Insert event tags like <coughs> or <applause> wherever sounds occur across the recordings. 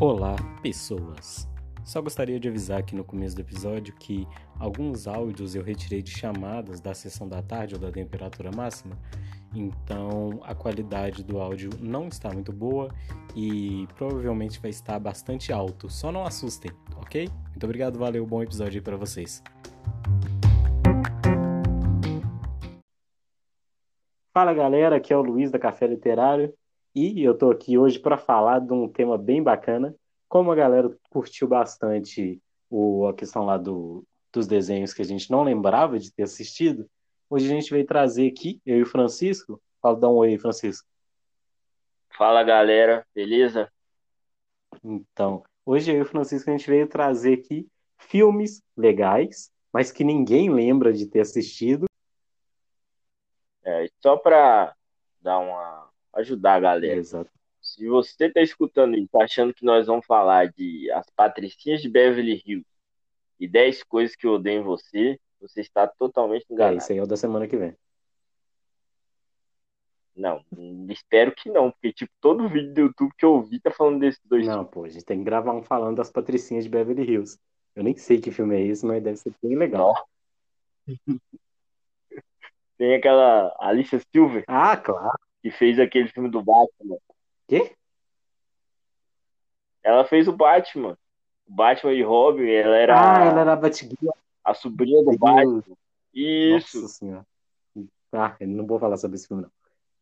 Olá, pessoas! Só gostaria de avisar aqui no começo do episódio que alguns áudios eu retirei de chamadas da sessão da tarde ou da temperatura máxima, então a qualidade do áudio não está muito boa e provavelmente vai estar bastante alto. Só não assustem, ok? Muito obrigado, valeu, bom episódio aí para vocês. Fala galera, aqui é o Luiz da Café Literário e eu tô aqui hoje para falar de um tema bem bacana. Como a galera curtiu bastante o, a questão lá do, dos desenhos que a gente não lembrava de ter assistido, hoje a gente veio trazer aqui, eu e o Francisco. Fala, dá um oi aí, Francisco. Fala galera, beleza? Então, hoje eu e o Francisco a gente veio trazer aqui filmes legais, mas que ninguém lembra de ter assistido. É, só para dar uma ajudar a galera. Exato. Se você está escutando e tá achando que nós vamos falar de As Patricinhas de Beverly Hills e 10 coisas que eu odeio em você, você está totalmente É, enganado. isso aí é o da semana que vem. Não, espero que não, porque tipo, todo vídeo do YouTube que eu vi tá falando desses dois Não, pô, a gente tem que gravar um falando das Patricinhas de Beverly Hills. Eu nem sei que filme é esse, mas deve ser bem legal. Não. <laughs> Tem aquela Alicia Silver Ah, claro. Que fez aquele filme do Batman. Quê? Ela fez o Batman. O Batman e Robin, ela era Ah, ela era a Batgirl. a sobrinha do Batman. Isso. Nossa senhora. Ah, não vou falar sobre esse filme, não.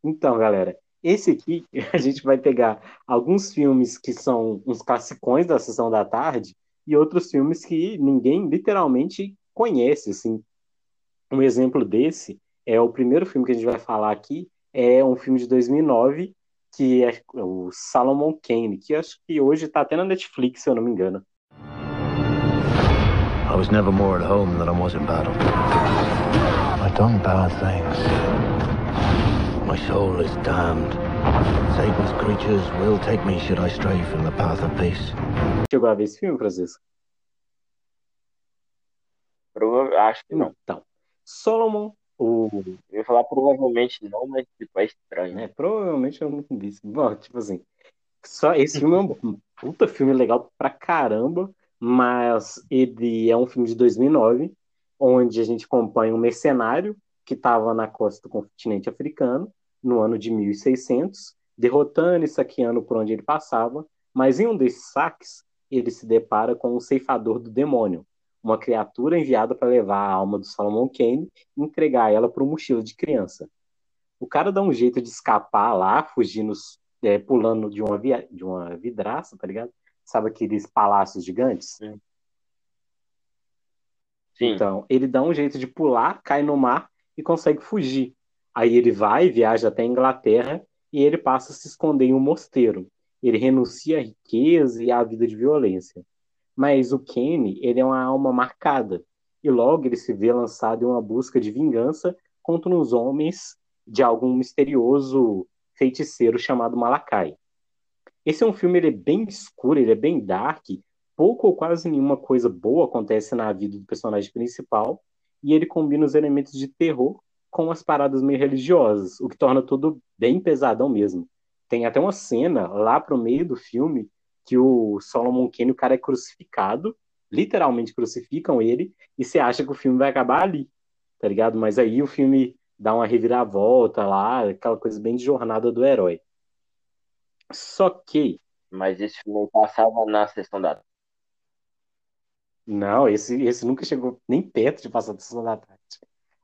Então, galera, esse aqui <laughs> a gente vai pegar alguns filmes que são uns classicões da sessão da tarde e outros filmes que ninguém literalmente conhece, assim. Um exemplo desse é o primeiro filme que a gente vai falar aqui, é um filme de 2009 que é o Salomon Kane, que acho que hoje tá até na Netflix, se eu não me engano. I was never more at home than I was in battle. I've done bad things. My soul is damned. Satan's creatures will take me should I stray from the path of peace. Chegou a ver esse filme, Francisco? Acho que não. Então, Solomon, o Eu ia falar provavelmente não, mas tipo, é estranho. né? Provavelmente eu não vi. Bom, tipo assim, só esse filme é um puta filme legal pra caramba, mas ele é um filme de 2009, onde a gente acompanha um mercenário que estava na costa do continente africano, no ano de 1600, derrotando e saqueando por onde ele passava, mas em um desses saques, ele se depara com um ceifador do demônio, uma criatura enviada para levar a alma do Solomon Kane e entregar ela para um mochila de criança. O cara dá um jeito de escapar lá, fugindo, é, pulando de uma, via- de uma vidraça, tá ligado? Sabe aqueles palácios gigantes? Sim. Então, ele dá um jeito de pular, cai no mar e consegue fugir. Aí ele vai, viaja até a Inglaterra e ele passa a se esconder em um mosteiro. Ele renuncia à riqueza e à vida de violência. Mas o Kenny, ele é uma alma marcada. E logo ele se vê lançado em uma busca de vingança contra os homens de algum misterioso feiticeiro chamado Malakai. Esse é um filme, ele é bem escuro, ele é bem dark, pouco ou quase nenhuma coisa boa acontece na vida do personagem principal, e ele combina os elementos de terror com as paradas meio religiosas, o que torna tudo bem pesadão mesmo. Tem até uma cena lá pro meio do filme que o Solomon Kane, o cara é crucificado, literalmente crucificam ele, e você acha que o filme vai acabar ali, tá ligado? Mas aí o filme dá uma reviravolta lá, aquela coisa bem de jornada do herói. Só que Mas esse filme passava na sessão da Não, esse, esse nunca chegou nem perto de passar da sessão da tarde.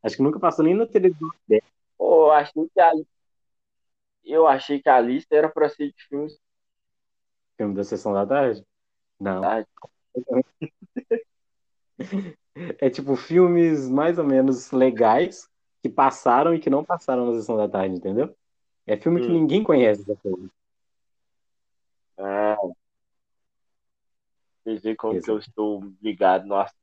Acho que nunca passou nem na televisão. Pô, eu achei que a eu achei que a lista era pra ser de filmes filme da sessão da tarde. Não. da <laughs> É tipo filmes mais ou menos legais que passaram e que não passaram na sessão da tarde, entendeu? É filme que Hum. ninguém conhece essa coisa. Ah, como que eu estou ligado no assunto.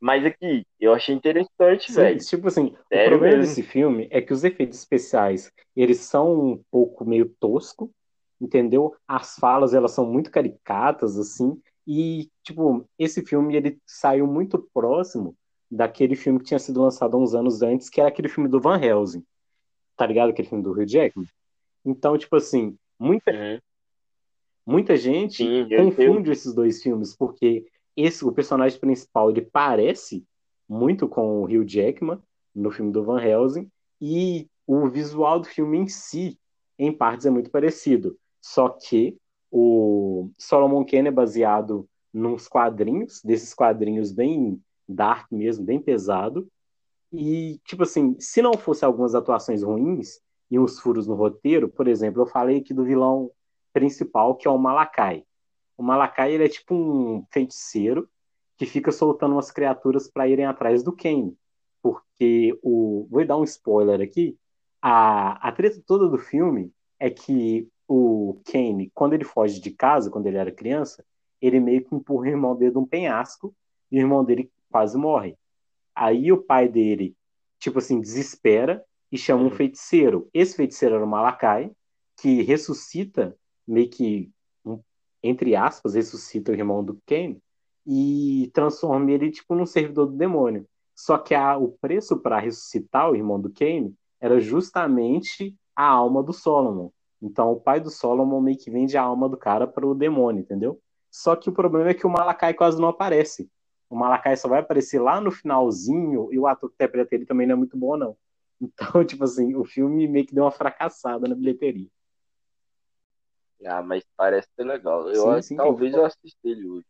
Mas aqui, eu achei interessante, velho. tipo assim, o Sério problema mesmo? desse filme é que os efeitos especiais, eles são um pouco meio tosco, entendeu? As falas, elas são muito caricatas, assim, e, tipo, esse filme, ele saiu muito próximo daquele filme que tinha sido lançado há uns anos antes, que era aquele filme do Van Helsing, tá ligado? Aquele filme do Hugh Jackman. Então, tipo assim, muita Uhum. Muita gente Sim, eu confunde esses dois filmes, porque esse, o personagem principal ele parece muito com o Hugh Jackman no filme do Van Helsing, e o visual do filme em si, em partes, é muito parecido. Só que o Solomon Kane é baseado nos quadrinhos, desses quadrinhos bem dark mesmo, bem pesado. E, tipo assim, se não fosse algumas atuações ruins e uns furos no roteiro, por exemplo, eu falei aqui do vilão principal, que é o Malakai. O Malakai, ele é tipo um feiticeiro que fica soltando umas criaturas para irem atrás do Kane. Porque o. Vou dar um spoiler aqui. A, a treta toda do filme é que o Kane, quando ele foge de casa, quando ele era criança, ele meio que empurra o irmão dele de um penhasco e o irmão dele quase morre. Aí o pai dele, tipo assim, desespera e chama um feiticeiro. Esse feiticeiro era o Malakai, que ressuscita, meio que, entre aspas, ressuscita o irmão do Kane e transforma ele, tipo, num servidor do demônio. Só que a, o preço para ressuscitar o irmão do Kane era justamente a alma do Solomon. Então o pai do Solomon meio que vende a alma do cara para o demônio, entendeu? Só que o problema é que o Malakai quase não aparece. O Malakai só vai aparecer lá no finalzinho e o ator que interpreta ele também não é muito bom, não. <laughs> Então, tipo assim, o filme meio que deu uma fracassada na bilheteria. Ah, mas parece ser legal. Eu sim, sim, talvez eu assista ele hoje.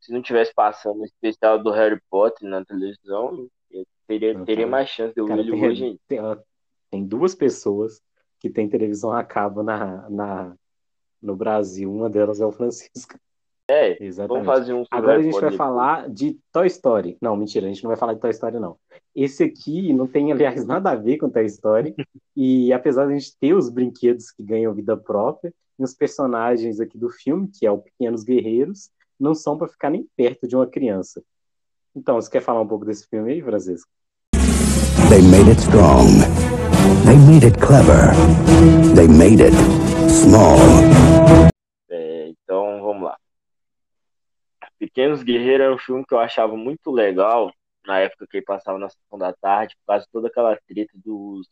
Se não tivesse passando o especial do Harry Potter na televisão, teria, teria mais chance de eu ver ele hoje. Tem, tem duas pessoas que tem televisão a cabo na, na, no Brasil. Uma delas é o Francisco. É, Exatamente. vamos fazer um Agora a gente vai falar de Toy Story. Não, mentira, a gente não vai falar de Toy Story, não. Esse aqui não tem, aliás, nada a ver com Toy Story. e apesar de a gente ter os brinquedos que ganham vida própria, e os personagens aqui do filme, que é o Pequenos Guerreiros, não são para ficar nem perto de uma criança. Então, você quer falar um pouco desse filme aí, Francisco? They made it strong. They made it clever. They made it small. É, então, vamos lá. Pequenos Guerreiros era um filme que eu achava muito legal na época que ele passava na sessão da tarde, por causa de toda aquela treta dos,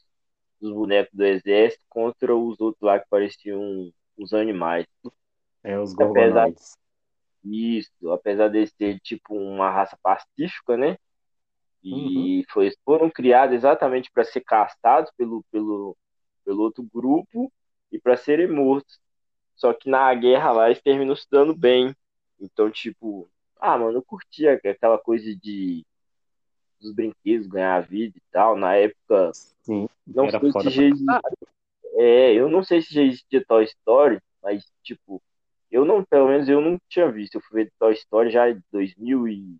dos bonecos do exército contra os outros lá que pareciam os animais. É, os gorgonoides. Isso, apesar de ser tipo uma raça pacífica, né? E uhum. foi, foram criados exatamente para ser caçados pelo, pelo, pelo outro grupo e para serem mortos. Só que na guerra lá eles terminam se dando bem. Então, tipo, ah, mano, eu curtia aquela coisa de dos brinquedos ganhar vida e tal. Na época, Sim, não sei se já existia, é, eu não sei se já existia Toy Story, mas tipo, eu não, pelo menos eu não tinha visto. Eu fui ver Toy Story já em 2000 e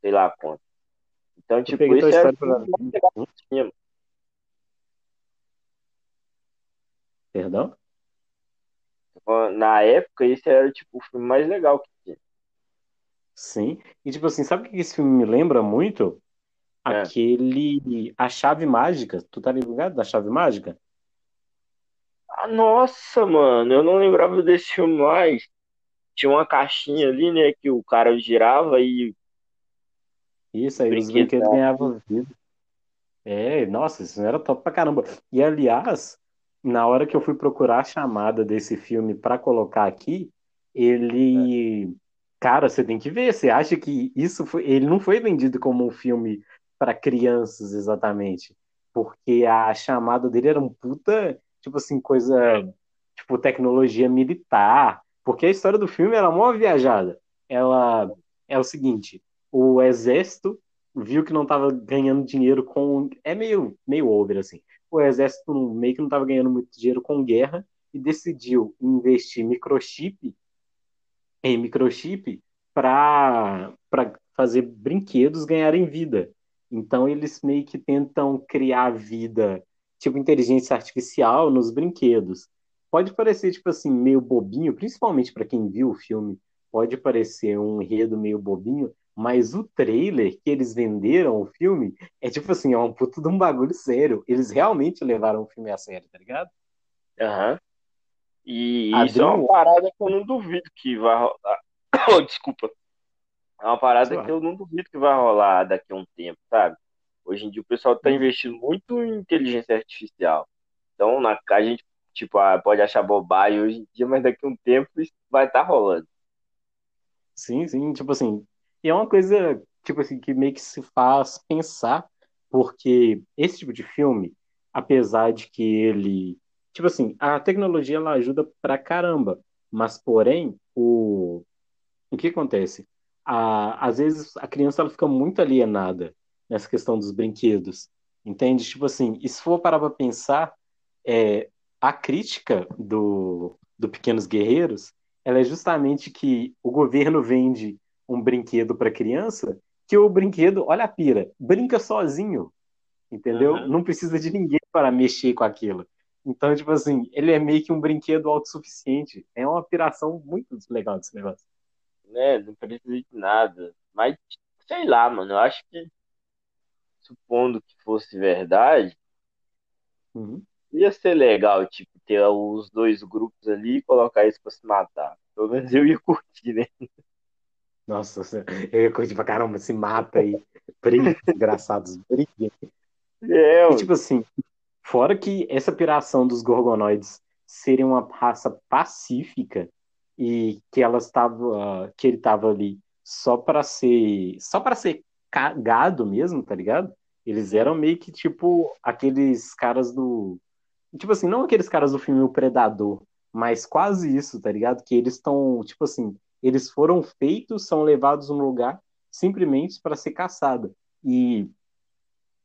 sei lá quanto. Então, tipo, esse era o filme Perdão? Na época, esse era tipo o filme mais legal que tinha. Sim. E tipo assim, sabe o que esse filme me lembra muito? É. Aquele. A Chave Mágica. Tu tá ligado da Chave Mágica? Ah, nossa, mano, eu não lembrava desse filme mais. Tinha uma caixinha ali, né, que o cara girava e isso aí, os brinquedos ganhavam vida. É, nossa, isso era top pra caramba. E aliás, na hora que eu fui procurar a chamada desse filme para colocar aqui, ele. É. Cara, você tem que ver. Você acha que isso foi. Ele não foi vendido como um filme para crianças exatamente. Porque a chamada dele era um puta, tipo assim, coisa. Tipo, tecnologia militar. Porque a história do filme era uma viajada. Ela é o seguinte: o exército viu que não estava ganhando dinheiro com. É meio, meio over, assim. O exército meio que não estava ganhando muito dinheiro com guerra e decidiu investir microchip em microchip para fazer brinquedos ganharem vida. Então eles meio que tentam criar vida, tipo inteligência artificial nos brinquedos. Pode parecer tipo assim meio bobinho, principalmente para quem viu o filme, pode parecer um enredo meio bobinho, mas o trailer que eles venderam o filme é tipo assim, é um puto de um bagulho sério. Eles realmente levaram o filme a sério, tá ligado? Aham. Uhum. E isso é uma parada que eu não duvido que vai rolar. Oh, <coughs> desculpa. É uma parada que eu não duvido que vai rolar daqui a um tempo, sabe? Hoje em dia o pessoal está investindo muito em inteligência artificial. Então, na, a gente tipo, ah, pode achar bobagem hoje em dia, mas daqui a um tempo isso vai estar tá rolando. Sim, sim, tipo assim, e é uma coisa, tipo assim, que meio que se faz pensar, porque esse tipo de filme, apesar de que ele, tipo assim, a tecnologia ela ajuda pra caramba, mas porém, o, o que acontece? A, às vezes a criança ela fica muito alienada nessa questão dos brinquedos, entende? Tipo assim, e se for parar pra pensar, é, a crítica do, do Pequenos Guerreiros ela é justamente que o governo vende um brinquedo para criança que o brinquedo, olha a pira, brinca sozinho, entendeu? Uhum. Não precisa de ninguém para mexer com aquilo. Então, tipo assim, ele é meio que um brinquedo autossuficiente. É uma piração muito legal desse negócio. Né, não precisa de nada. Mas, sei lá, mano, eu acho que, supondo que fosse verdade, uhum. ia ser legal, tipo, ter os dois grupos ali e colocar isso pra se matar. Pelo menos eu ia curtir, né? Nossa, eu ia curtir pra caramba, se mata aí. Briga, engraçados, briguem. É, e, tipo assim, fora que essa piração dos gorgonoides serem uma raça pacífica e que elas estavam, que ele tava ali só para ser, só para ser cagado mesmo, tá ligado? Eles eram meio que tipo aqueles caras do Tipo assim, não aqueles caras do filme O Predador, mas quase isso, tá ligado? Que eles estão, tipo assim, eles foram feitos, são levados num lugar simplesmente para ser caçado. E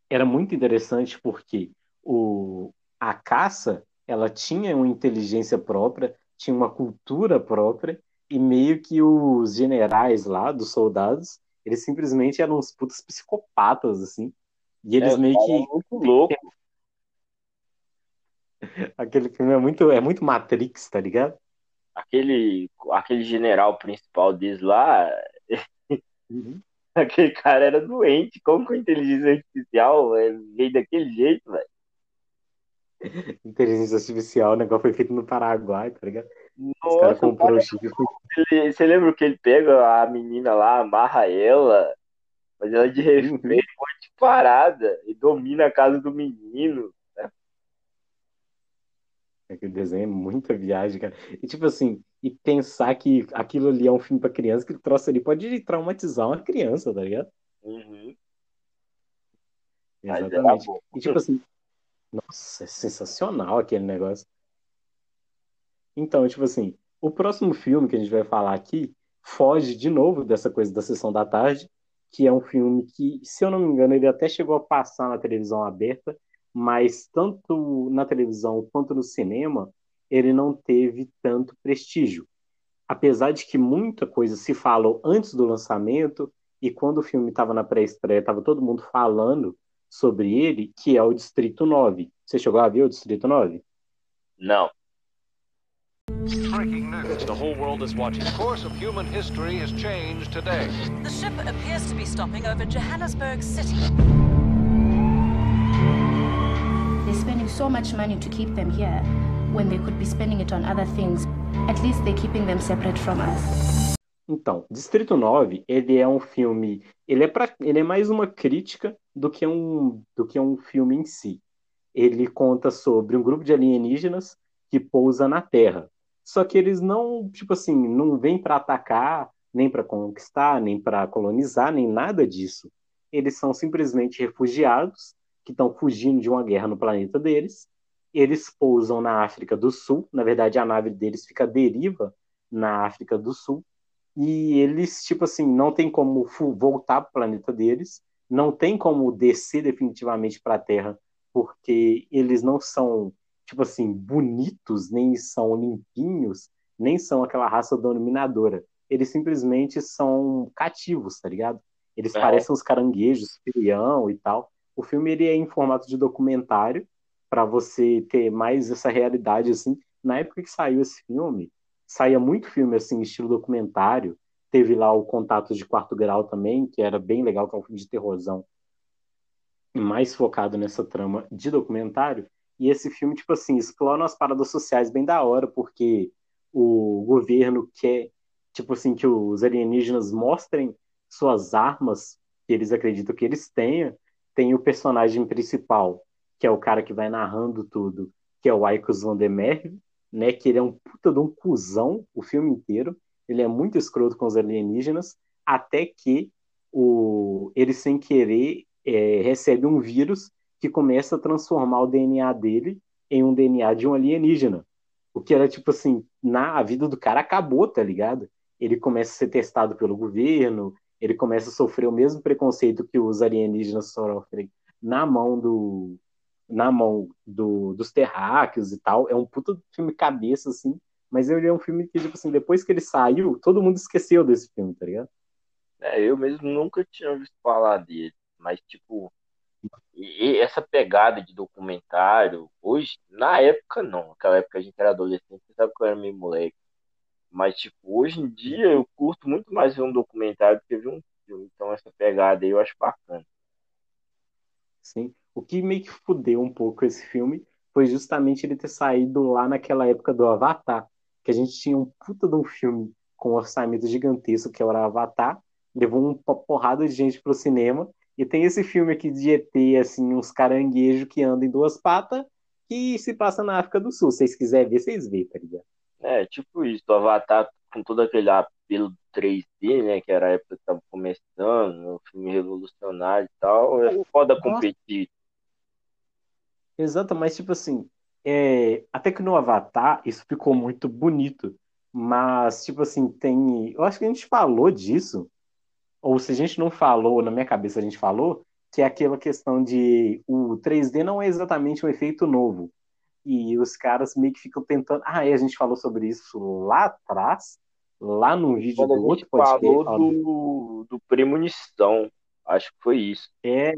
era muito interessante porque o, a caça, ela tinha uma inteligência própria, tinha uma cultura própria, e meio que os generais lá, dos soldados, eles simplesmente eram uns putos psicopatas, assim. E eles é, meio que. Muito louco. <laughs> Aquele filme é muito, é muito Matrix, tá ligado? Aquele, aquele general principal deles lá, uhum. <laughs> aquele cara era doente. Como que a inteligência artificial é, veio daquele jeito, velho? Inteligência artificial, o negócio foi feito no Paraguai, tá ligado? Nossa, comprou o chip. Você lembra que ele pega a menina lá, amarra ela, mas ela de refém, uhum. um monte de parada, e domina a casa do menino. Aquele desenho é muita viagem, cara. E tipo assim, e pensar que aquilo ali é um filme pra criança, que o troço ali pode traumatizar uma criança, tá ligado? Uhum. Exatamente. E tipo assim, nossa, é sensacional aquele negócio. Então, tipo assim, o próximo filme que a gente vai falar aqui foge de novo dessa coisa da sessão da tarde, que é um filme que, se eu não me engano, ele até chegou a passar na televisão aberta, mas tanto na televisão quanto no cinema, ele não teve tanto prestígio. Apesar de que muita coisa se falou antes do lançamento, e quando o filme estava na pré-estreia, estava todo mundo falando sobre ele, que é o Distrito 9. Você chegou a ver o Distrito 9? Não. Breaking news. The whole world is watching. The course of human history has changed today. The ship appears to be stopping over Johannesburg City. So much money to keep them here when they could be spending it on other things. At least they're keeping them separate from us. Então, Distrito 9, ele é um filme, ele é pra, ele é mais uma crítica do que um do que um filme em si. Ele conta sobre um grupo de alienígenas que pousa na Terra. Só que eles não, tipo assim, não vêm para atacar, nem para conquistar, nem para colonizar, nem nada disso. Eles são simplesmente refugiados que estão fugindo de uma guerra no planeta deles. Eles pousam na África do Sul, na verdade a nave deles fica deriva na África do Sul, e eles, tipo assim, não tem como voltar para o planeta deles, não tem como descer definitivamente para a Terra, porque eles não são, tipo assim, bonitos, nem são limpinhos, nem são aquela raça dominadora. Eles simplesmente são cativos, tá ligado? Eles é. parecem os caranguejos, filião e tal. O filme ele é em formato de documentário para você ter mais essa realidade assim. Na época que saiu esse filme, saía muito filme assim estilo documentário. Teve lá o Contato de Quarto Grau também, que era bem legal, que é um filme de terrorzão mais focado nessa trama de documentário. E esse filme, tipo assim, explora umas paradas sociais bem da hora, porque o governo quer, tipo assim, que os alienígenas mostrem suas armas que eles acreditam que eles tenham, tem o personagem principal, que é o cara que vai narrando tudo, que é o Icos Van né? Que ele é um puta de um cuzão o filme inteiro. Ele é muito escroto com os alienígenas, até que o, ele, sem querer, é, recebe um vírus que começa a transformar o DNA dele em um DNA de um alienígena. O que era tipo assim, na a vida do cara acabou, tá ligado? Ele começa a ser testado pelo governo, ele começa a sofrer o mesmo preconceito que os alienígenas sofrem na mão do na mão do, dos terráqueos e tal. É um puta filme cabeça assim, mas ele é um filme que tipo assim, depois que ele saiu, todo mundo esqueceu desse filme, tá ligado? É, eu mesmo nunca tinha visto falar dele, mas tipo e essa pegada de documentário, hoje, na época não, naquela época a gente era adolescente, sabe que eu era meio moleque. Mas, tipo, hoje em dia eu curto muito mais ver um documentário do que ver um filme. Então, essa pegada aí eu acho bacana. Sim. O que meio que fudeu um pouco esse filme foi justamente ele ter saído lá naquela época do Avatar. Que a gente tinha um puta de um filme com um orçamento gigantesco, que era Avatar. Levou uma porrada de gente pro cinema. E tem esse filme aqui de ET, assim, uns caranguejos que andam em duas patas, que se passa na África do Sul. Se vocês quiserem ver, vocês veem, tá ligado? É, tipo isso, o Avatar com todo aquele apelo 3D, né, que era a época que tava começando, um filme revolucionário e tal, é foda competir. Exato, mas tipo assim, é, até que no Avatar isso ficou muito bonito, mas tipo assim, tem, eu acho que a gente falou disso, ou se a gente não falou, na minha cabeça a gente falou, que é aquela questão de o 3D não é exatamente um efeito novo, e os caras meio que ficam tentando. Ah, é, a gente falou sobre isso lá atrás, lá no vídeo Quando do outro podcast. falou do, do Premonição, acho que foi isso. É,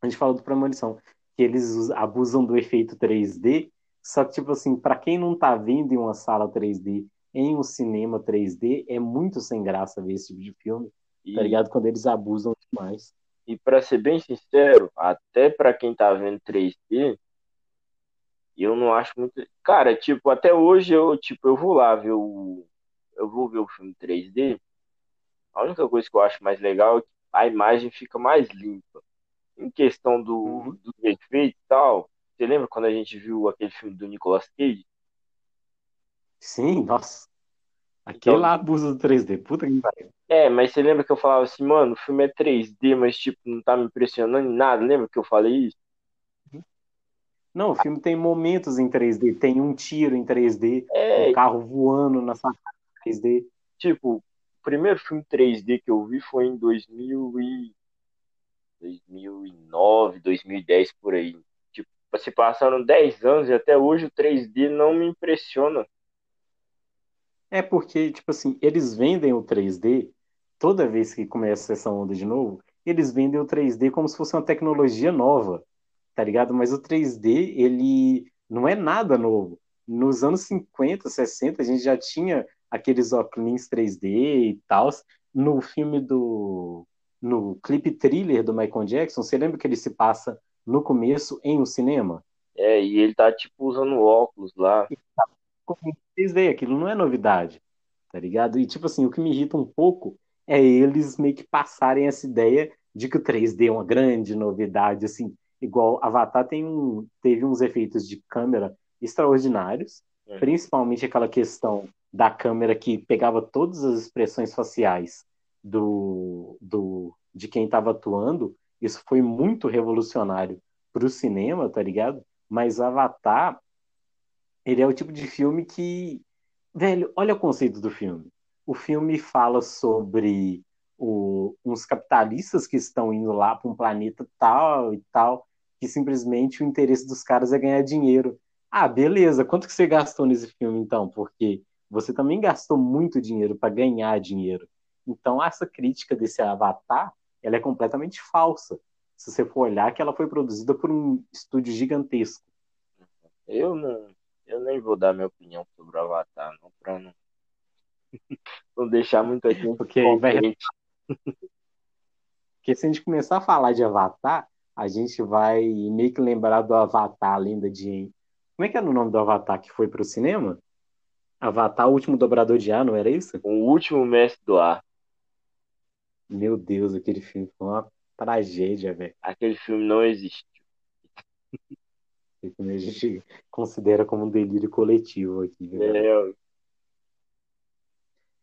a gente falou do Premonição, que eles abusam do efeito 3D, só que, tipo assim, para quem não tá vendo em uma sala 3D, em um cinema 3D, é muito sem graça ver esse tipo de filme, tá e... tá ligado? Quando eles abusam demais. E para ser bem sincero, até para quem tá vendo 3D, e eu não acho muito. Cara, tipo, até hoje eu, tipo, eu vou lá ver o. Eu vou ver o filme 3D. A única coisa que eu acho mais legal é que a imagem fica mais limpa. Em questão do, uhum. do efeito e tal. Você lembra quando a gente viu aquele filme do Nicolas Cage? Sim, nossa. Aquele então, lá abusa do 3D, puta que pariu. É, mas você lembra que eu falava assim, mano, o filme é 3D, mas tipo, não tá me impressionando em nada. Lembra que eu falei isso? Não, o filme tem momentos em 3D, tem um tiro em 3D, é... um carro voando na sacada em 3D. Tipo, o primeiro filme 3D que eu vi foi em 2000 e... 2009, 2010, por aí. Tipo, se passaram 10 anos e até hoje o 3D não me impressiona. É porque, tipo assim, eles vendem o 3D, toda vez que começa essa onda de novo, eles vendem o 3D como se fosse uma tecnologia nova tá ligado? Mas o 3D, ele não é nada novo. Nos anos 50, 60, a gente já tinha aqueles óculos 3D e tal. No filme do. No clipe thriller do Michael Jackson, você lembra que ele se passa no começo em um cinema? É, e ele tá tipo usando óculos lá. Tá 3D, aquilo não é novidade, tá ligado? E tipo assim, o que me irrita um pouco é eles meio que passarem essa ideia de que o 3D é uma grande novidade, assim, igual Avatar tem um, teve uns efeitos de câmera extraordinários, é. principalmente aquela questão da câmera que pegava todas as expressões faciais do, do de quem estava atuando. Isso foi muito revolucionário para o cinema, tá ligado? Mas Avatar, ele é o tipo de filme que, velho, olha o conceito do filme. O filme fala sobre o, uns capitalistas que estão indo lá para um planeta tal e tal, que simplesmente o interesse dos caras é ganhar dinheiro. Ah, beleza, quanto que você gastou nesse filme então? Porque você também gastou muito dinheiro para ganhar dinheiro. Então essa crítica desse Avatar, ela é completamente falsa. Se você for olhar que ela foi produzida por um estúdio gigantesco. Eu não, eu nem vou dar minha opinião sobre o Avatar, não, para não, <laughs> não deixar muita gente Porque, vai... <laughs> Porque se a gente começar a falar de Avatar, a gente vai meio que lembrar do Avatar, a lenda de. Como é que era o nome do Avatar que foi pro cinema? Avatar, o último dobrador de ar, não era isso? O último mestre do ar. Meu Deus, aquele filme foi uma tragédia, velho. Aquele filme não existiu. a gente <laughs> considera como um delírio coletivo aqui. Né? É.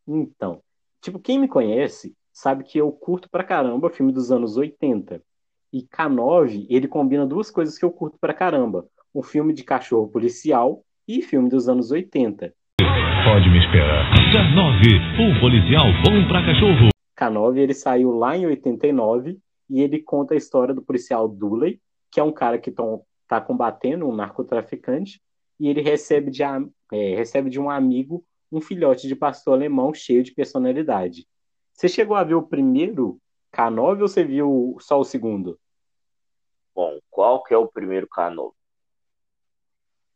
Então, tipo, quem me conhece sabe que eu curto pra caramba filme dos anos 80. E K9, ele combina duas coisas que eu curto pra caramba. Um filme de cachorro policial e filme dos anos 80. Pode me esperar. K9, um policial bom pra cachorro. K9, ele saiu lá em 89 e ele conta a história do policial Dooley, que é um cara que está combatendo um narcotraficante, e ele recebe de, é, recebe de um amigo um filhote de pastor alemão cheio de personalidade. Você chegou a ver o primeiro K9 ou você viu só o segundo? Bom, qual que é o primeiro K9?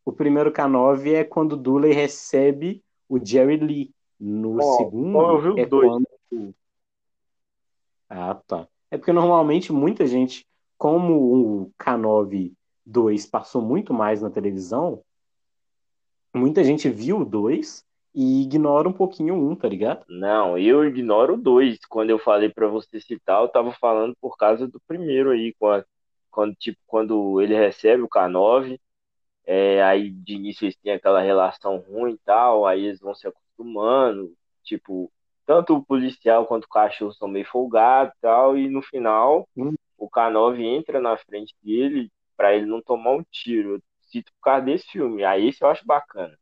O primeiro K9 é quando Dooley recebe o Jerry Lee. No oh, segundo oh, eu vi é dois. quando... Ah, tá. É porque normalmente muita gente, como o K9 2 passou muito mais na televisão, muita gente viu o 2 e ignora um pouquinho 1, tá ligado? Não, eu ignoro 2. Quando eu falei para você citar, eu tava falando por causa do primeiro aí, quando, quando tipo, quando ele recebe o K9, é, aí de início eles têm aquela relação ruim e tal, aí eles vão se acostumando, tipo, tanto o policial quanto o cachorro são meio folgados e tal, e no final hum. o K9 entra na frente dele para ele não tomar um tiro. Eu cito por causa desse filme. Aí esse eu acho bacana.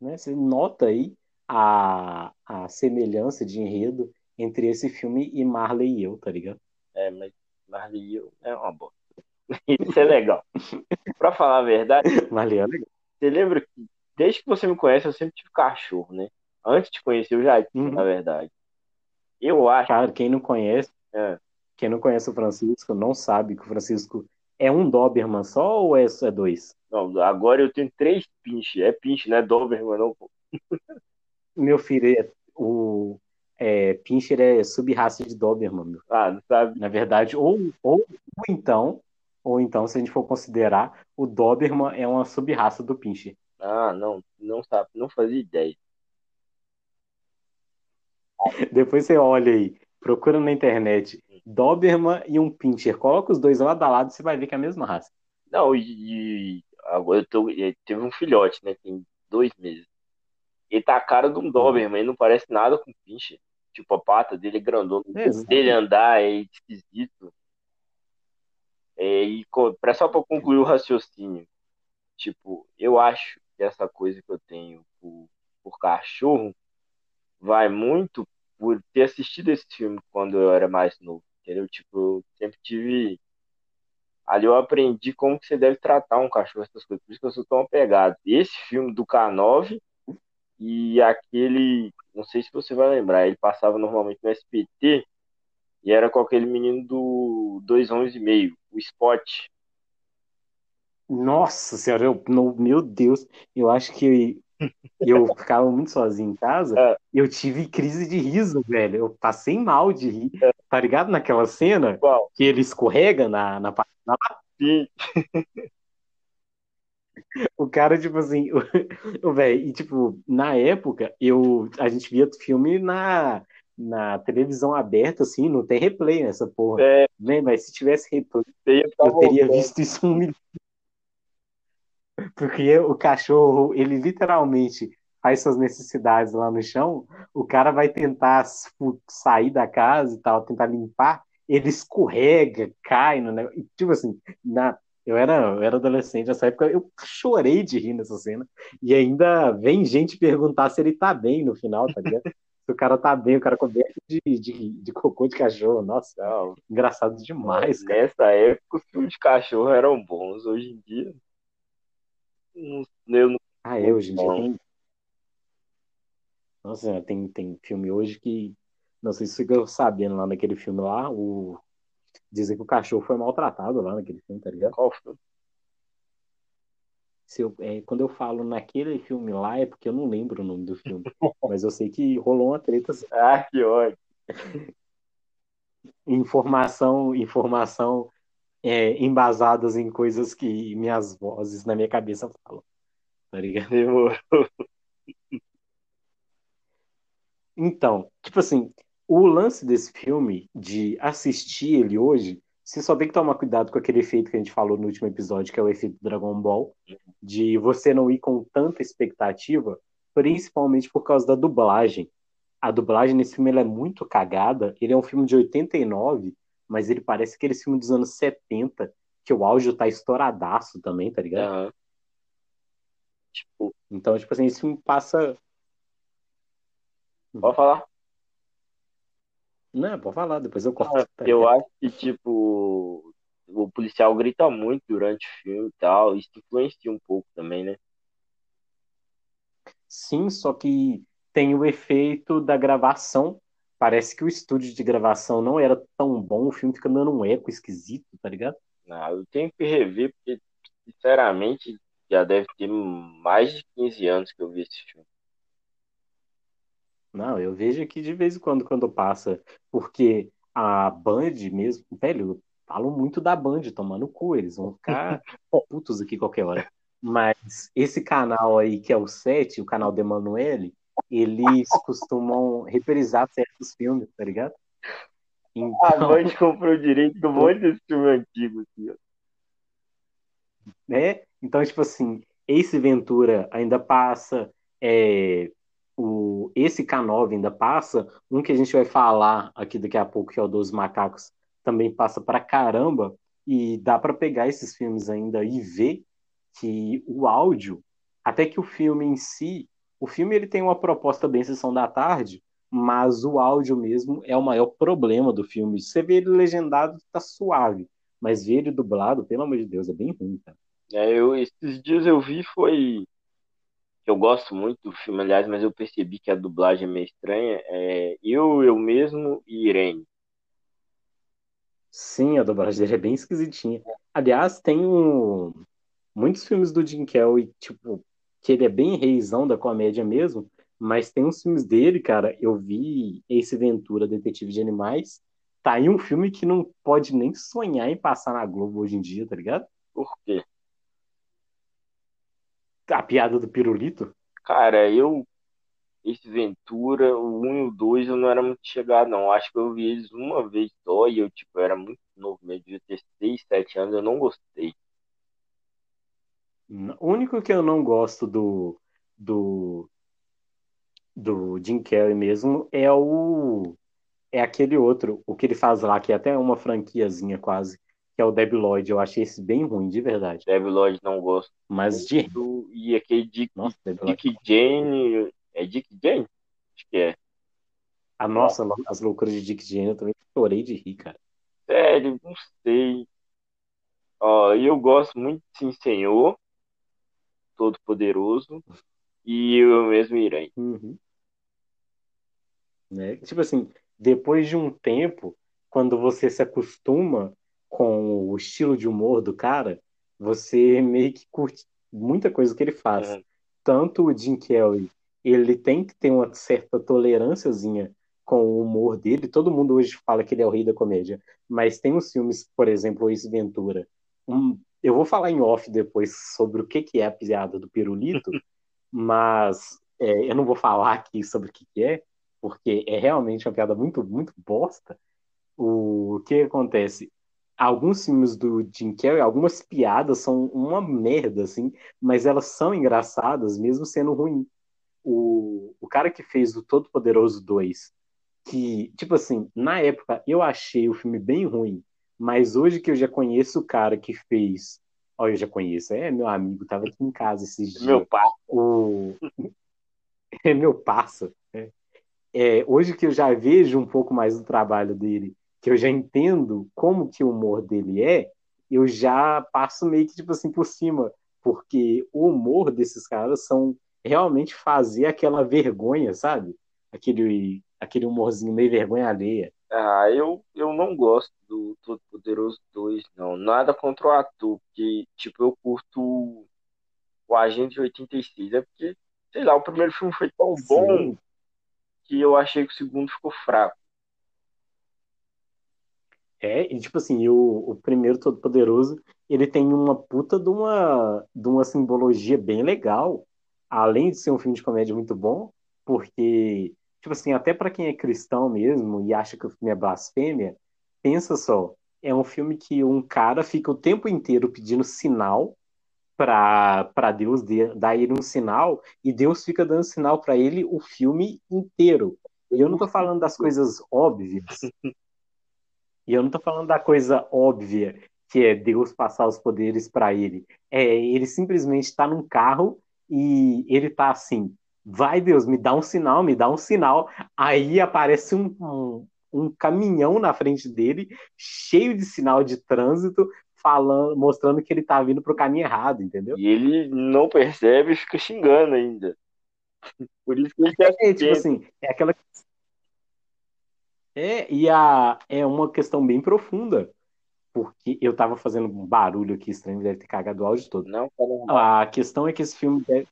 Né? Você nota aí a, a semelhança de enredo entre esse filme e Marley e eu, tá ligado? É, mas Marley e eu é uma bosta. <laughs> Isso é legal. <laughs> pra falar a verdade, Marley é legal. Você lembra que desde que você me conhece, eu sempre tive cachorro, né? Antes de conhecer, eu já tinha, uhum. na verdade. Eu acho. Cara, quem não conhece, é. quem não conhece o Francisco não sabe que o Francisco é um Doberman só ou é, é dois? Não, agora eu tenho três pinches. É pinche, não é Doberman, não, pô. <laughs> Meu filho, é, o é, Pinscher é sub-raça de Doberman. Meu. Ah, não sabe? Na verdade, ou, ou, ou então, ou então, se a gente for considerar, o Doberman é uma sub-raça do Pinscher. Ah, não, não sabe, não fazia ideia. <laughs> Depois você olha aí, procura na internet Doberman e um Pinscher. Coloca os dois lado a lado e você vai ver que é a mesma raça. Não, e, e agora eu tô, teve um filhote, né? Tem dois meses. Ele tá a cara de um Doberman, ele não parece nada com Pinscher. Tipo, a pata dele é grandona. Dele andar é esquisito. É, e só pra concluir o raciocínio. Tipo, eu acho que essa coisa que eu tenho por, por cachorro vai muito por ter assistido esse filme quando eu era mais novo, entendeu? Tipo, sempre tive. Ali eu aprendi como que você deve tratar um cachorro, essas coisas, por isso que eu sou tão apegado. Esse filme do K9 e aquele. Não sei se você vai lembrar, ele passava normalmente no SPT e era com aquele menino do 2 e meio, o Spot. Nossa senhora, eu, meu Deus, eu acho que eu ficava muito sozinho em casa, é. eu tive crise de riso, velho. Eu passei mal de rir. É. Tá ligado naquela cena Qual? que ele escorrega na, na Sim. <laughs> O cara, tipo assim, <laughs> o, velho, e tipo, na época, eu, a gente via filme na, na televisão aberta, assim, não tem replay nessa porra. É. Né? Mas se tivesse replay, eu teria visto isso um milhão porque o cachorro, ele literalmente faz suas necessidades lá no chão, o cara vai tentar sair da casa e tal, tentar limpar, ele escorrega, cai no negócio. Tipo assim, na, eu, era, eu era adolescente nessa época, eu chorei de rir nessa cena. E ainda vem gente perguntar se ele tá bem no final, tá ligado? <laughs> se o cara tá bem, o cara coberto de, de, de cocô de cachorro. Nossa, Não. engraçado demais. Cara. Nessa época, os filmes de cachorro eram bons. Hoje em dia, eu não... Ah, é, hoje em dia tem. Nossa, tem, tem filme hoje que. Não sei se ficou sabendo lá naquele filme lá, o. Dizem que o cachorro foi maltratado lá naquele filme, tá ligado? Qual filme? Se eu, é, quando eu falo naquele filme lá, é porque eu não lembro o nome do filme. <laughs> mas eu sei que rolou uma treta. Assim. Ah, que ódio. informação, informação é, embasadas em coisas que minhas vozes na minha cabeça falam. Tá ligado? <laughs> Então, tipo assim, o lance desse filme, de assistir ele hoje, você só tem que tomar cuidado com aquele efeito que a gente falou no último episódio, que é o efeito Dragon Ball, de você não ir com tanta expectativa, principalmente por causa da dublagem. A dublagem nesse filme é muito cagada. Ele é um filme de 89, mas ele parece aquele filme dos anos 70, que o áudio tá estouradaço também, tá ligado? Uhum. Tipo, Então, tipo assim, esse filme passa. pode falar? Não, pode falar, depois eu corto. Ah, tá Eu acho que, tipo, o policial grita muito durante o filme e tal. Isso influencia um pouco também, né? Sim, só que tem o efeito da gravação. Parece que o estúdio de gravação não era tão bom, o filme fica dando um eco esquisito, tá ligado? Ah, eu tenho que rever, porque, sinceramente, já deve ter mais de 15 anos que eu vi esse filme. Não, eu vejo aqui de vez em quando quando passa, porque a Band mesmo, velho, eu falo muito da Band, tomando cu, eles vão ficar <laughs> putos aqui qualquer hora. Mas esse canal aí, que é o 7, o canal de Emanuele, eles costumam reprisar certos filmes, tá ligado? A Então, Band comprou direito de um monte desse filme antigo, assim, né? Então, tipo assim, Ace Ventura ainda passa, é, o, esse K9 ainda passa, um que a gente vai falar aqui daqui a pouco, que é o dos Macacos, também passa pra caramba, e dá pra pegar esses filmes ainda e ver que o áudio, até que o filme em si, o filme ele tem uma proposta bem sessão da tarde, mas o áudio mesmo é o maior problema do filme. Você vê ele legendado, tá suave, mas ver ele dublado, pelo amor de Deus, é bem ruim, cara. É, eu, esses dias eu vi, foi. Eu gosto muito do filme, aliás, mas eu percebi que a dublagem é meio estranha. É Eu, Eu Mesmo e Irene. Sim, a dublagem dele é bem esquisitinha. Aliás, tem um... muitos filmes do Jim Kelly, tipo, que ele é bem reizão da comédia mesmo, mas tem uns filmes dele, cara, eu vi Ace Ventura, Detetive de Animais, tá aí um filme que não pode nem sonhar em passar na Globo hoje em dia, tá ligado? Por quê? A piada do pirulito. Cara, eu. Esse Ventura, o 1 e o 2, eu não era muito chegado, não. Acho que eu vi eles uma vez só e eu, tipo, era muito novo mesmo, devia ter 6, 7 anos, eu não gostei. O único que eu não gosto do, do, do Jim Carrey mesmo é o é aquele outro, o que ele faz lá, que é até uma franquiazinha quase, que é o Debi Lloyd. Eu achei esse bem ruim, de verdade. Debbie Lloyd não gosto. Mas de. Do- E aquele Dick, Nossa, Debi. Dick Jane. É Dick Jane? Acho que é. A nossa, as loucuras de Dick Jane, eu também chorei de rir, cara. Sério, não sei. Ó, eu gosto muito de Sim Senhor, Todo Poderoso, e eu mesmo irei. Uhum. Né? Tipo assim, depois de um tempo, quando você se acostuma com o estilo de humor do cara, você meio que curte muita coisa que ele faz. Tanto o Jim Carrey, ele tem que ter uma certa tolerânciazinha com o humor dele. Todo mundo hoje fala que ele é o rei da comédia, mas tem uns filmes, por exemplo, Ace Ventura. Um, eu vou falar em off depois sobre o que, que é a piada do pirulito, <laughs> mas é, eu não vou falar aqui sobre o que, que é, porque é realmente uma piada muito, muito bosta. O que acontece? Alguns filmes do Jim Carrey, algumas piadas são uma merda, assim, mas elas são engraçadas, mesmo sendo ruim. O, o cara que fez o Todo-Poderoso 2, que, tipo assim, na época eu achei o filme bem ruim, mas hoje que eu já conheço o cara que fez. Olha, eu já conheço, é meu amigo, tava aqui em casa esses dias. Meu pai. O... <laughs> É meu parça. né? É, hoje que eu já vejo um pouco mais do trabalho dele, que eu já entendo como que o humor dele é, eu já passo meio que tipo assim por cima, porque o humor desses caras são realmente fazer aquela vergonha, sabe? Aquele, aquele humorzinho meio vergonha alheia. Ah, eu, eu não gosto do Todo Poderoso 2, não. Nada contra o ator, porque, tipo, eu curto o Agente 86. É porque, sei lá, o primeiro filme foi tão bom Sim. que eu achei que o segundo ficou fraco. É, e tipo assim, o, o primeiro Todo-Poderoso, ele tem uma puta de uma, de uma simbologia bem legal, além de ser um filme de comédia muito bom, porque, tipo assim, até pra quem é cristão mesmo e acha que o filme é blasfêmia, pensa só, é um filme que um cara fica o tempo inteiro pedindo sinal para Deus dar ele um sinal e Deus fica dando sinal para ele o filme inteiro. E eu não tô falando das coisas óbvias. E eu não tô falando da coisa óbvia que é Deus passar os poderes para ele. É, ele simplesmente está num carro e ele tá assim, vai Deus, me dá um sinal, me dá um sinal. Aí aparece um, um, um caminhão na frente dele, cheio de sinal de trânsito, falando, mostrando que ele tá vindo pro caminho errado, entendeu? E ele não percebe e fica xingando ainda. <laughs> Por isso que ele tá é, tipo assim, é aquela é, e a, é uma questão bem profunda porque eu tava fazendo um barulho aqui estranho, deve ter cagado o áudio todo. Não, A questão é que esse filme deve...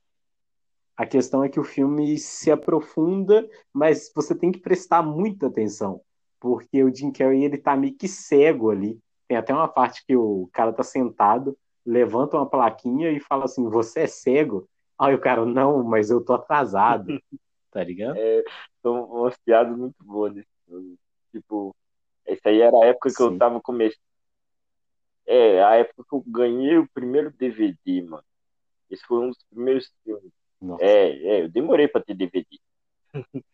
a questão é que o filme se aprofunda, mas você tem que prestar muita atenção, porque o Jim Carrey ele tá meio que cego ali. Tem até uma parte que o cara tá sentado, levanta uma plaquinha e fala assim: "Você é cego?" Aí o cara: "Não, mas eu tô atrasado." <laughs> tá ligado? É, são umas piadas muito boas. Tipo, essa aí era a época que Sim. eu tava começando é, a época que eu ganhei o primeiro DVD, mano. Esse foi um dos primeiros filmes. Nossa. É, é, eu demorei pra ter DVD. <laughs>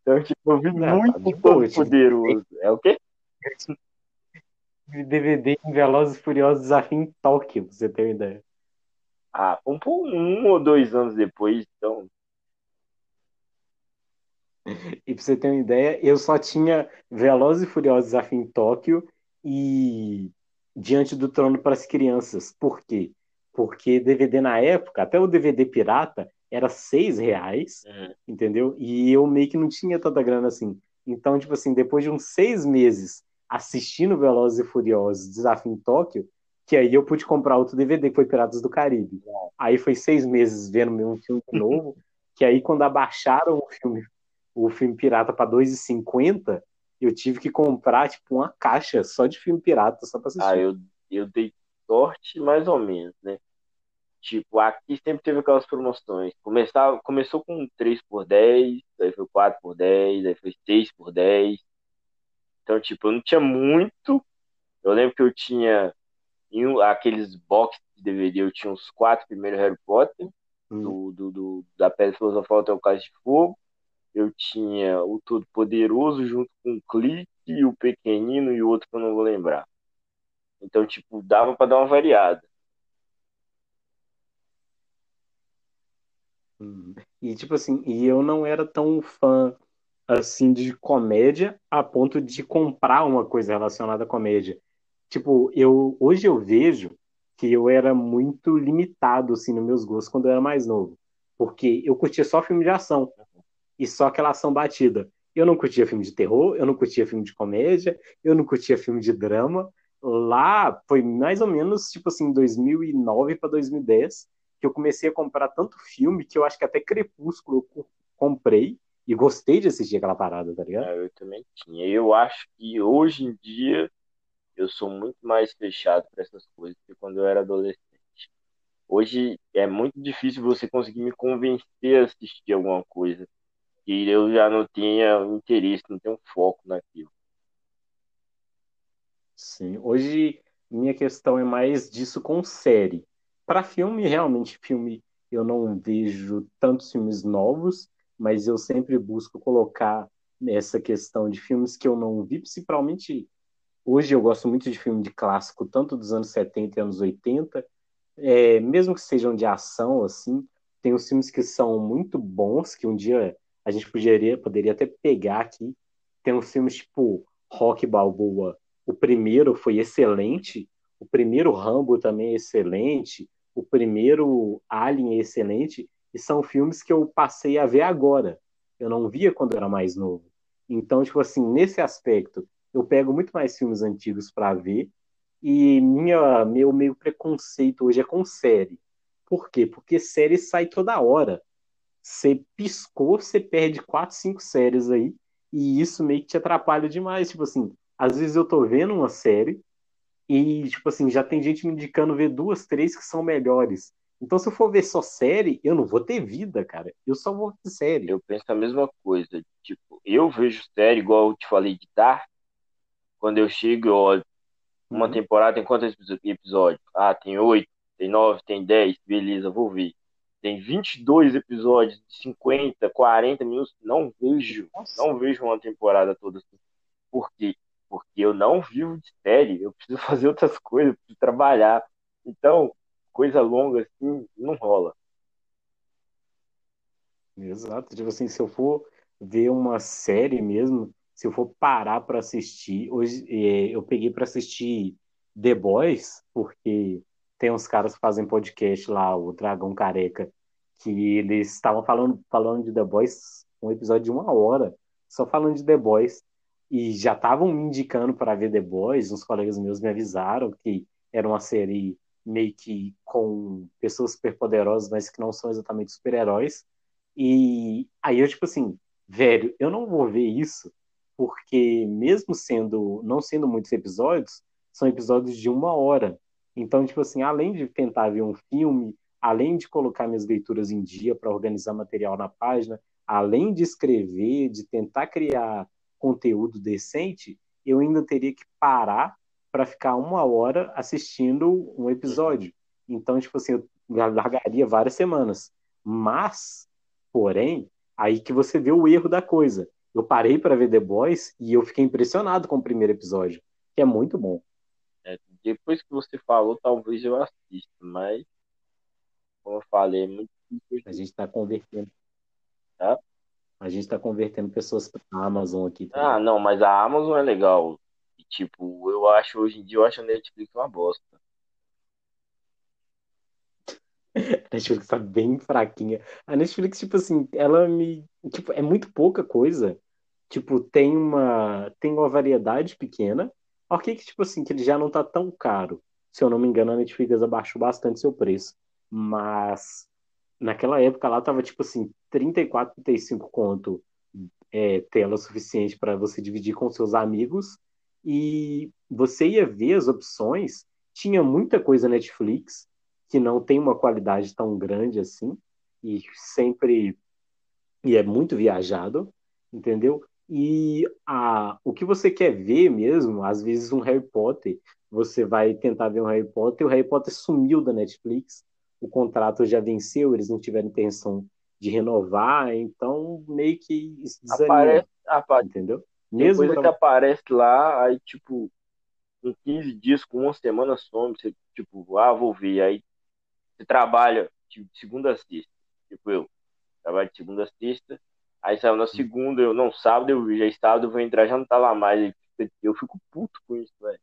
então, tipo, eu vi Não, muito de boa, poderoso. É o quê? <laughs> DVD em Velozes e Furiosos Desafio em Tóquio, pra você ter uma ideia. Ah, um, um ou dois anos depois, então. <laughs> E pra você ter uma ideia, eu só tinha Velozes e Furiosos Desafio em Tóquio e Diante do Trono para as Crianças. Por quê? Porque DVD na época, até o DVD pirata, era seis reais, uhum. entendeu? E eu meio que não tinha tanta grana assim. Então, tipo assim, depois de uns seis meses assistindo Velozes e Furiosos Desafio em Tóquio, que aí eu pude comprar outro DVD, que foi Piratas do Caribe. Aí foi seis meses vendo um filme novo, <laughs> que aí quando abaixaram o filme, o filme pirata para 2,50, eu tive que comprar, tipo, uma caixa só de filme pirata, só pra assistir. Ah, eu, eu dei sorte mais ou menos, né? Tipo, aqui sempre teve aquelas promoções. Começava, começou com 3 por 10, aí foi 4 por 10, aí foi 6 por 10. Então, tipo, eu não tinha muito. Eu lembro que eu tinha em aqueles box de DVD, eu tinha os quatro primeiros Harry Potter, hum. do, do, do, da Pedra Filosofal até o Caso de Fogo eu tinha o Todo Poderoso junto com o Clique e o Pequenino e o outro que eu não vou lembrar. Então, tipo, dava para dar uma variada. E tipo assim, e eu não era tão fã assim de comédia a ponto de comprar uma coisa relacionada à comédia. Tipo, eu hoje eu vejo que eu era muito limitado assim nos meus gostos quando eu era mais novo, porque eu curtia só filme de ação e só aquela ação batida. Eu não curtia filme de terror, eu não curtia filme de comédia, eu não curtia filme de drama. Lá foi mais ou menos, tipo assim, 2009 para 2010, que eu comecei a comprar tanto filme que eu acho que até Crepúsculo eu comprei e gostei de assistir aquela parada, tá ligado? É, eu também tinha. Eu acho que hoje em dia eu sou muito mais fechado para essas coisas do que quando eu era adolescente. Hoje é muito difícil você conseguir me convencer a assistir alguma coisa que eu já não tinha interesse, não tenho foco naquilo. Sim, hoje minha questão é mais disso com série. Para filme, realmente, filme eu não vejo tantos filmes novos, mas eu sempre busco colocar essa questão de filmes que eu não vi, principalmente hoje eu gosto muito de filme de clássico, tanto dos anos 70 e anos 80, é, mesmo que sejam de ação, assim, tem os filmes que são muito bons, que um dia a gente poderia, poderia até pegar aqui. Tem uns filmes tipo Rock Balboa. O primeiro foi excelente. O primeiro Rambo também é excelente. O primeiro Alien é excelente. E são filmes que eu passei a ver agora. Eu não via quando era mais novo. Então, tipo assim, nesse aspecto, eu pego muito mais filmes antigos para ver. E minha, meu meio preconceito hoje é com série. Por quê? Porque série sai toda hora. Você piscou, você perde quatro, cinco séries aí, e isso meio que te atrapalha demais. Tipo assim, às vezes eu tô vendo uma série e, tipo assim, já tem gente me indicando ver duas, três que são melhores. Então, se eu for ver só série, eu não vou ter vida, cara. Eu só vou ver série. Eu penso a mesma coisa. Tipo, eu vejo série, igual eu te falei de Dark. Quando eu chego, eu olho, Uma Uhum. temporada tem quantos episódios? Ah, tem oito, tem nove, tem dez, beleza, vou ver. Tem 22 episódios de 50, 40 minutos. Não vejo, não vejo uma temporada toda assim. Por quê? Porque eu não vivo de série, eu preciso <laughs> fazer outras coisas, preciso trabalhar. Então, coisa longa assim, não rola. Exato. Tipo assim, se eu for ver uma série mesmo, se eu for parar para assistir, hoje é, eu peguei para assistir The Boys, porque tem uns caras que fazem podcast lá, o Dragão Careca, que eles estavam falando, falando de The Boys um episódio de uma hora, só falando de The Boys, e já estavam me indicando para ver The Boys, uns colegas meus me avisaram que era uma série meio que com pessoas superpoderosas, mas que não são exatamente super-heróis, e aí eu, tipo assim, velho, eu não vou ver isso, porque mesmo sendo, não sendo muitos episódios, são episódios de uma hora. Então, tipo assim, além de tentar ver um filme, além de colocar minhas leituras em dia para organizar material na página, além de escrever, de tentar criar conteúdo decente, eu ainda teria que parar para ficar uma hora assistindo um episódio. Então, tipo assim, eu largaria várias semanas. Mas Porém, aí que você vê o erro da coisa. Eu parei para ver The Boys e eu fiquei impressionado com o primeiro episódio, que é muito bom. É, depois que você falou, talvez eu assista, mas como eu falei, é muito difícil. A gente está convertendo. Tá? A gente está convertendo pessoas para a Amazon aqui. Tá? Ah, não, mas a Amazon é legal. E, tipo, eu acho, hoje em dia, eu acho a Netflix uma bosta. <laughs> A Netflix tá bem fraquinha. A Netflix, tipo assim, ela me. Tipo, é muito pouca coisa. Tipo, tem uma. Tem uma variedade pequena. Ok, que, tipo assim, que ele já não tá tão caro. Se eu não me engano, a Netflix abaixou bastante seu preço. Mas naquela época lá tava, tipo assim, 34, 35 conto é, tela suficiente para você dividir com seus amigos. E você ia ver as opções. Tinha muita coisa Netflix que não tem uma qualidade tão grande assim e sempre e é muito viajado, entendeu? E a, o que você quer ver mesmo, às vezes um Harry Potter, você vai tentar ver um Harry Potter, o Harry Potter sumiu da Netflix, o contrato já venceu, eles não tiveram intenção de renovar, então meio que isso desanima, aparece, aparece, entendeu? Mesmo coisa pra... que aparece lá, aí tipo, em 15 dias, com uma semana some, você tipo, ah, vou ver, aí você trabalha de segunda a sexta, tipo eu, trabalho de segunda a sexta, aí saiu na segunda, eu não, sábado eu já sábado eu vou entrar, já não tá lá mais, eu fico puto com isso, velho.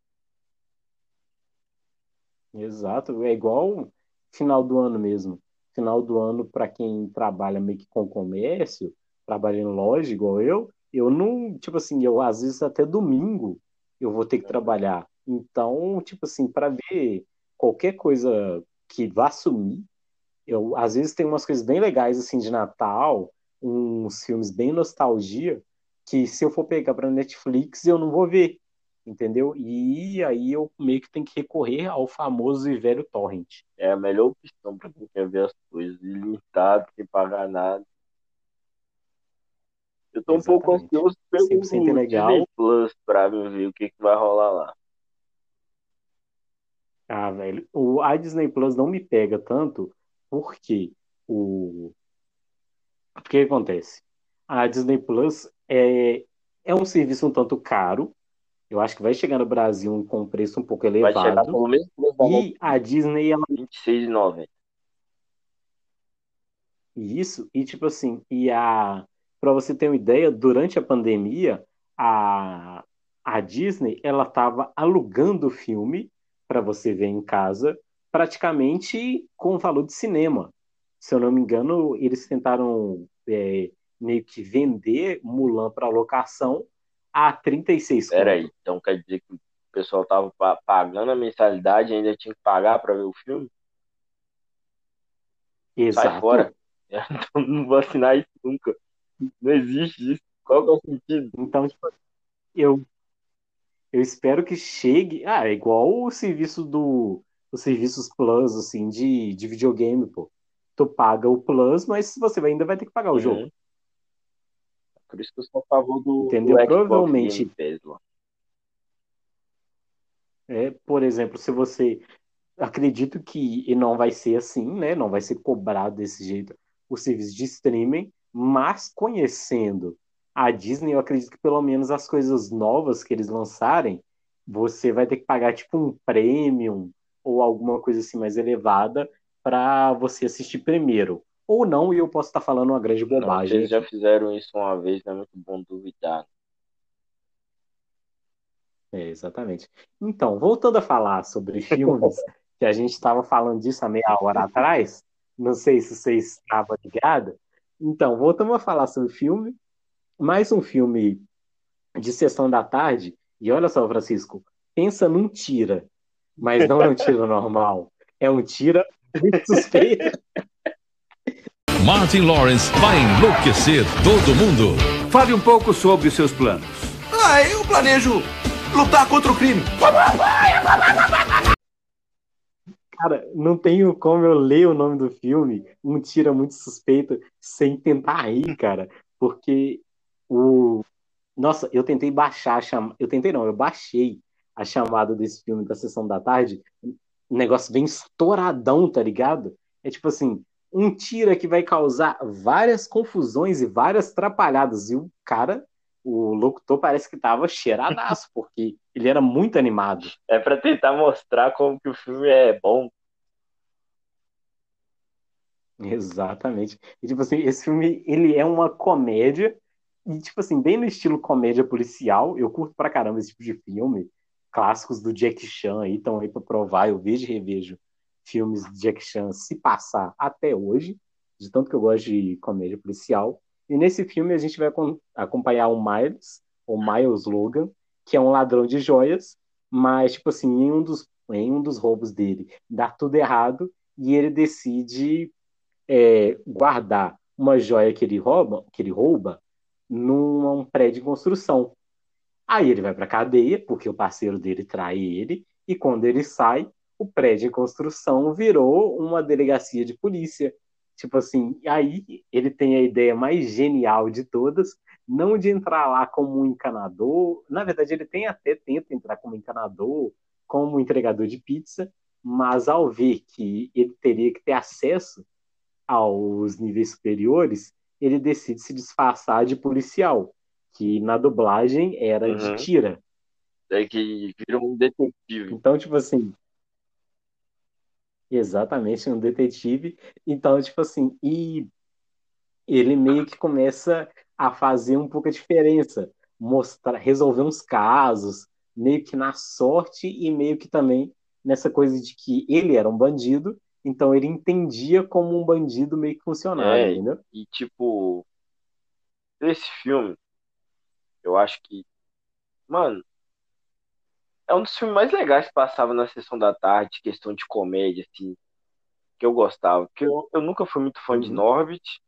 Exato, é igual final do ano mesmo. Final do ano, para quem trabalha meio que com comércio, trabalha em loja igual eu, eu não, tipo assim, eu às vezes até domingo eu vou ter que trabalhar. Então, tipo assim, para ver qualquer coisa que vá sumir. Eu, às vezes tem umas coisas bem legais assim de Natal, uns filmes bem nostalgia, que se eu for pegar para Netflix eu não vou ver, entendeu? E aí eu meio que tenho que recorrer ao famoso e velho torrent. É a melhor opção para quem quer ver as coisas ilimitado, sem pagar nada. Eu tô Exatamente. um pouco ansioso pelo legal. Disney Plus para ver o que, que vai rolar lá. Ah, velho, o, a Disney Plus não me pega tanto porque o. O que acontece? A Disney Plus é, é um serviço um tanto caro. Eu acho que vai chegar no Brasil com um preço um pouco elevado. Vai chegar pelo mesmo E a Disney, ela. R$26,90. Isso, e tipo assim, e a. Pra você ter uma ideia, durante a pandemia, a, a Disney, ela tava alugando o filme para você ver em casa, praticamente com valor de cinema. Se eu não me engano, eles tentaram é, meio que vender Mulan para locação a 36 Peraí, então quer dizer que o pessoal tava pagando a mensalidade e ainda tinha que pagar para ver o filme? Exato. Sai fora. <laughs> Então não vou assinar isso nunca. Não existe isso. Qual é o sentido? Então, tipo, eu eu espero que chegue. Ah, é igual o serviço do. Os serviços Plus, assim, de, de videogame, pô. Tu paga o Plus, mas você ainda vai ter que pagar o uhum. jogo. Por isso que eu sou a favor do. Entendeu? Do Provavelmente. Xbox É, por exemplo, se você acredito que não vai ser assim, né? Não vai ser cobrado desse jeito o serviço de streaming, mas conhecendo a Disney, eu acredito que pelo menos as coisas novas que eles lançarem, você vai ter que pagar tipo um premium ou alguma coisa assim mais elevada para você assistir primeiro. Ou não, e eu posso estar falando uma grande bobagem. Não, eles já fizeram isso uma vez, não é muito bom duvidar. É, exatamente. Então, voltando a falar sobre <laughs> filmes, que a gente estava falando disso há meia hora atrás, não sei se você estava ligado. Então, voltamos a falar sobre filme, mais um filme de sessão da tarde, e olha só, Francisco, pensa num tira, mas não é um tira <laughs> normal, é um tira muito suspeito. <laughs> Martin Lawrence vai enlouquecer todo mundo. Fale um pouco sobre os seus planos. Ah, eu planejo lutar contra o crime. Cara, não tenho como eu ler o nome do filme, um tira muito suspeito, sem tentar rir, cara. Porque o. Nossa, eu tentei baixar a chamada. Eu tentei não, eu baixei a chamada desse filme da sessão da tarde. O negócio bem estouradão, tá ligado? É tipo assim, um tira que vai causar várias confusões e várias atrapalhadas. E o cara, o locutor, parece que tava cheiradaço, porque ele era muito animado. É para tentar mostrar como que o filme é bom. Exatamente. E, tipo assim, esse filme, ele é uma comédia, e, tipo assim, bem no estilo comédia policial, eu curto pra caramba esse tipo de filme, clássicos do Jack Chan aí, estão aí pra provar, eu vejo e revejo filmes de Jack Chan se passar até hoje, de tanto que eu gosto de comédia policial, e nesse filme a gente vai acompanhar o Miles, o Miles Logan, que é um ladrão de joias, mas, tipo assim, em um dos, em um dos roubos dele dá tudo errado e ele decide é, guardar uma joia que ele rouba, que ele rouba num prédio em construção. Aí ele vai para cadeia, porque o parceiro dele trai ele, e quando ele sai, o prédio em construção virou uma delegacia de polícia. Tipo assim, aí ele tem a ideia mais genial de todas, não de entrar lá como um encanador, na verdade ele tem até tenta entrar como encanador, como entregador de pizza, mas ao ver que ele teria que ter acesso aos níveis superiores, ele decide se disfarçar de policial, que na dublagem era uhum. de tira. É que vira um detetive. Então, tipo assim. Exatamente, um detetive. Então, tipo assim, e ele meio que começa a fazer um pouco a diferença, mostrar, resolver uns casos, meio que na sorte e meio que também nessa coisa de que ele era um bandido, então ele entendia como um bandido meio que funcionava, é, entendeu? E tipo, esse filme, eu acho que, mano, é um dos filmes mais legais que passava na sessão da tarde, questão de comédia, assim, que eu gostava. Porque eu, eu nunca fui muito fã uhum. de Norbit,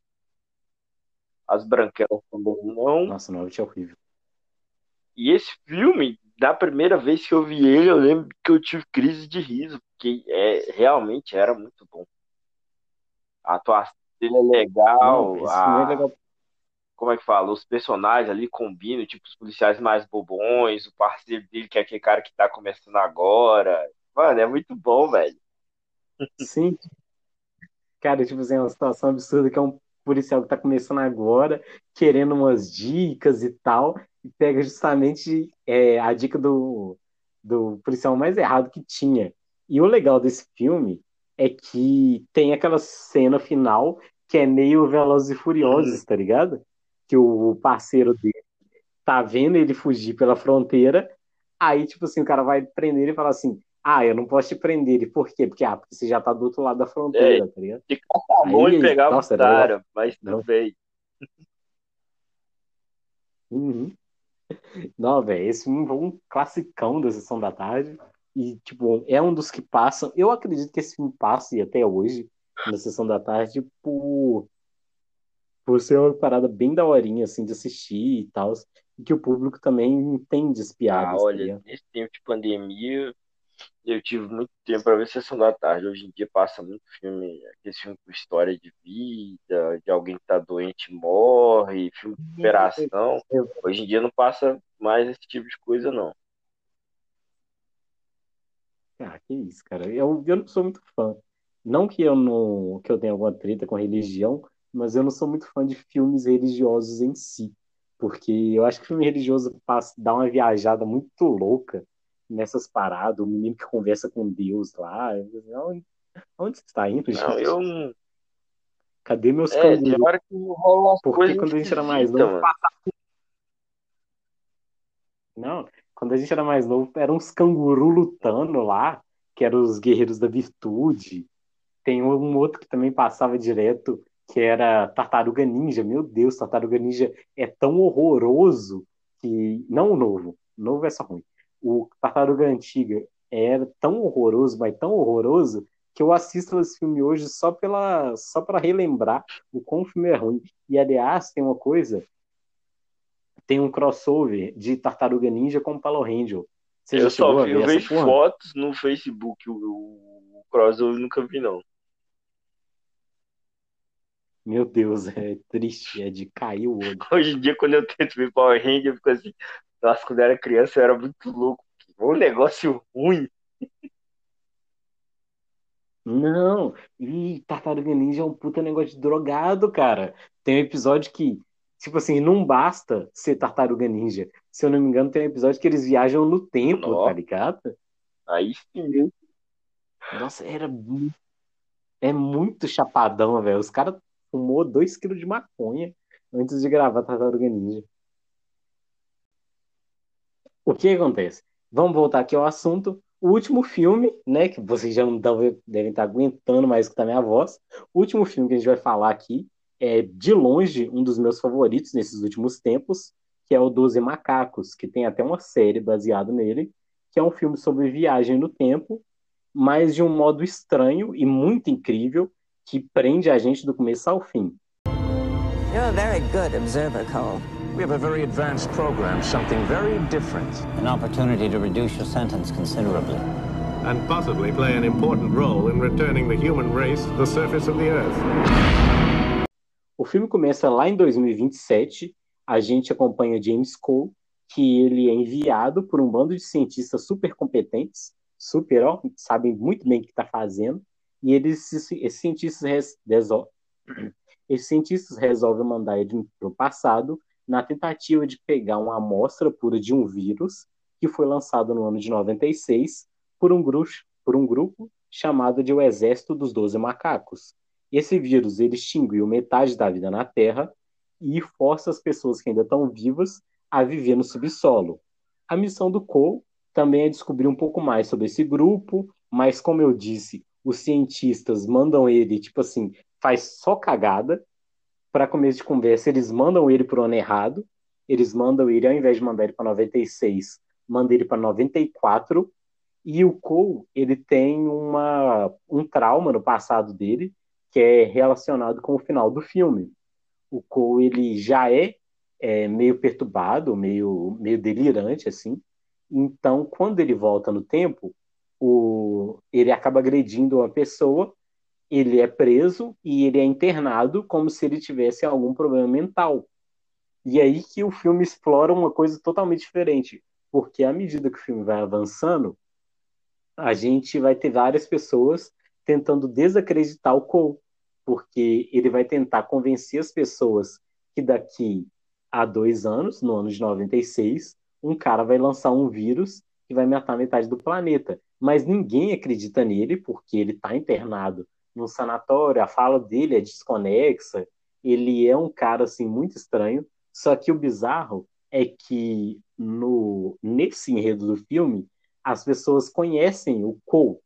as Branquelas também não. Nossa, Norbit é horrível. E esse filme, da primeira vez que eu vi ele, eu lembro que eu tive crise de riso, porque é, realmente era muito bom. A atuação dele é legal. Não, a... é legal. Como é que fala? Os personagens ali combinam, tipo, os policiais mais bobões, o parceiro dele, que é aquele cara que tá começando agora. Mano, é muito bom, velho. Sim. Cara, tipo assim, é uma situação absurda que é um policial que está começando agora, querendo umas dicas e tal, e pega justamente é, a dica do, do policial mais errado que tinha. E o legal desse filme é que tem aquela cena final que é meio Velozes e Furiosos, tá ligado? Que o parceiro dele tá vendo ele fugir pela fronteira, aí, tipo assim, o cara vai prender ele e fala assim, ah, eu não posso te prender. Ele, por quê? Porque, ah, porque você já tá do outro lado da fronteira, é, tá ligado? De muito e pegar nossa, o cara, mas não veio. <laughs> Uhum. Não, velho, esse filme foi um classicão da Sessão da Tarde. E, tipo, é um dos que passam. Eu acredito que esse filme passe até hoje, na Sessão da Tarde, por, por ser uma parada bem daorinha, assim, de assistir e tal. E que o público também entende as piadas. Ah, olha, tá nesse tempo de pandemia, eu tive muito tempo para ver Sessão da Tarde. Hoje em dia passa muito filme, aquele filme com história de vida, de alguém que tá doente morre, filme de superação. <laughs> Hoje em dia não passa mais esse tipo de coisa, não. Ah, que isso, cara. Eu, eu não sou muito fã. Não que eu não que eu tenha alguma treta com religião, mas eu não sou muito fã de filmes religiosos em si. Porque eu acho que filme religioso passa, dá uma viajada muito louca nessas paradas, o menino que conversa com Deus lá. Onde, onde você está indo, gente? Não, eu. Cadê meus É, hora que rola umas Porque quando a gente era mais novo. Não, quando a gente era mais novo, eram uns canguru lutando lá, que eram os guerreiros da virtude. Tem um outro que também passava direto, que era Tartaruga Ninja. Meu Deus, Tartaruga Ninja é tão horroroso que. Não o novo, o novo é só ruim. O Tartaruga Antiga era tão horroroso, mas tão horroroso, que eu assisto esse filme hoje só pela só para relembrar o quão o filme é ruim. E aliás, tem uma coisa tem um crossover de Tartaruga Ninja com Power Ranger. Você Eu só vi, eu vejo porra? fotos no Facebook, o, o crossover nunca vi, não. Meu Deus, é triste, é de cair o olho. Hoje em dia, quando eu tento ver Power Ranger, eu fico assim, nossa, quando eu era criança eu era muito louco. Um negócio ruim. Não, e Tartaruga Ninja é um puta negócio de drogado, cara. Tem um episódio que, tipo assim, não basta ser Tartaruga Ninja. Se eu não me engano, tem um episódio que eles viajam no tempo, Nó. tá ligado? Aí sim, Nossa, era mu- é muito chapadão, velho. Os caras fumou 2 quilos de maconha antes de gravar Tartaruga Ninja. O que acontece? Vamos voltar aqui ao assunto. O último filme, né, que vocês já não deve- devem estar aguentando mais escutar minha voz. O último filme que a gente vai falar aqui é, de longe, um dos meus favoritos nesses últimos tempos, que é o Doze Macacos, que tem até uma série baseada nele, que é um filme sobre viagem no tempo, mas de um modo estranho e muito incrível, que prende a gente do começo ao fim. You're a very good observer, Cole. We have a very advanced program, something very different. An opportunity to reduce your sentence considerably. And possibly play an important role in returning the human race to the surface of the Earth. O filme começa lá em 2027. A gente acompanha James Cole, que ele é enviado por um bando de cientistas super competentes, super, ó, sabem muito bem o que está fazendo, e eles, esses cientistas, <clears throat> esses cientistas resolvem mandar ele para o passado na tentativa de pegar uma amostra pura de um vírus que foi lançado no ano de 96 por um grupo, por um grupo chamado de o Exército dos Doze Macacos. Esse vírus ele extinguiu metade da vida na Terra e força as pessoas que ainda estão vivas a viver no subsolo. A missão do Cole também é descobrir um pouco mais sobre esse grupo, mas como eu disse, os cientistas mandam ele, tipo assim, faz só cagada. Para começo de conversa, eles mandam ele para o ano errado. Eles mandam ele, ao invés de mandar ele para 96, mandam ele para 94. E o Cole, ele tem uma, um trauma no passado dele, que é relacionado com o final do filme. O Cole, ele já é, é meio perturbado, meio, meio delirante, assim. Então, quando ele volta no tempo, o, ele acaba agredindo uma pessoa, ele é preso e ele é internado como se ele tivesse algum problema mental. E aí que o filme explora uma coisa totalmente diferente, porque à medida que o filme vai avançando, a gente vai ter várias pessoas tentando desacreditar o Cole, porque ele vai tentar convencer as pessoas que daqui a dois anos, no ano de 96, um cara vai lançar um vírus que vai matar metade do planeta. Mas ninguém acredita nele, porque ele está internado num sanatório, a fala dele é desconexa, ele é um cara assim muito estranho. Só que o bizarro é que no nesse enredo do filme, as pessoas conhecem o Cole.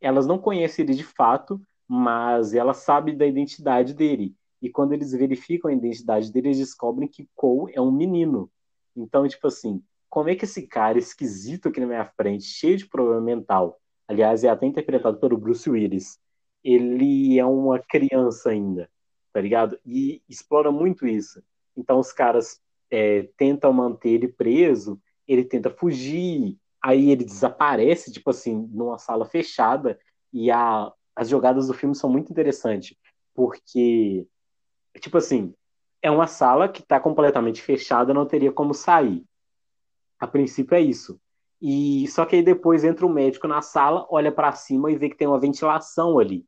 Elas não conhecem ele de fato, mas elas sabem da identidade dele. E quando eles verificam a identidade dele, eles descobrem que Cole é um menino. Então, tipo assim, como é que esse cara esquisito aqui na minha frente, cheio de problema mental, aliás, é até interpretado pelo Bruce Willis, ele é uma criança ainda, tá ligado? E explora muito isso. Então, os caras é, tentam manter ele preso, ele tenta fugir, aí ele desaparece, tipo assim, numa sala fechada, e a, as jogadas do filme são muito interessantes, porque, tipo assim, é uma sala que está completamente fechada, não teria como sair. A princípio é isso. E só que aí depois entra o médico na sala, olha para cima e vê que tem uma ventilação ali.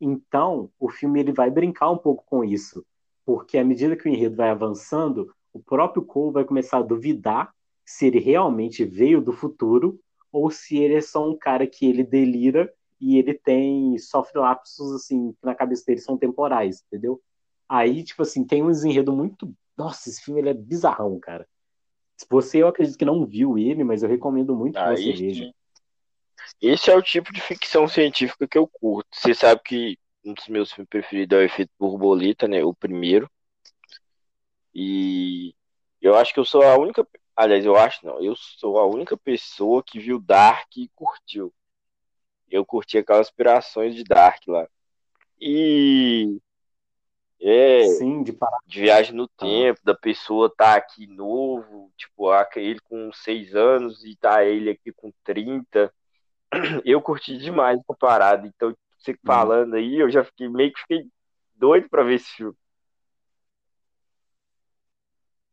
Então, o filme ele vai brincar um pouco com isso, porque à medida que o enredo vai avançando, o próprio Cole vai começar a duvidar se ele realmente veio do futuro ou se ele é só um cara que ele delira e ele tem sofre lapsos assim que na cabeça dele são temporais, entendeu? Aí, tipo assim, tem um enredo muito. Nossa, esse filme ele é bizarrão, cara. Se você, eu acredito que não viu ele, mas eu recomendo muito que você veja. Esse é o tipo de ficção científica que eu curto. Você sabe que um dos meus filmes preferidos é o Efeito Borboleta, né? O primeiro. E eu acho que eu sou a única. Aliás, eu acho não. Eu sou a única pessoa que viu Dark e curtiu. Eu curti aquelas aspirações de Dark lá. E. É. Sim, de, parar. de viagem no tempo, da pessoa tá aqui novo, tipo, ele com 6 anos e tá ele aqui com 30. <clears throat> Eu curti demais essa parada. Então, você falando aí, eu já fiquei meio que fiquei doido pra ver esse filme.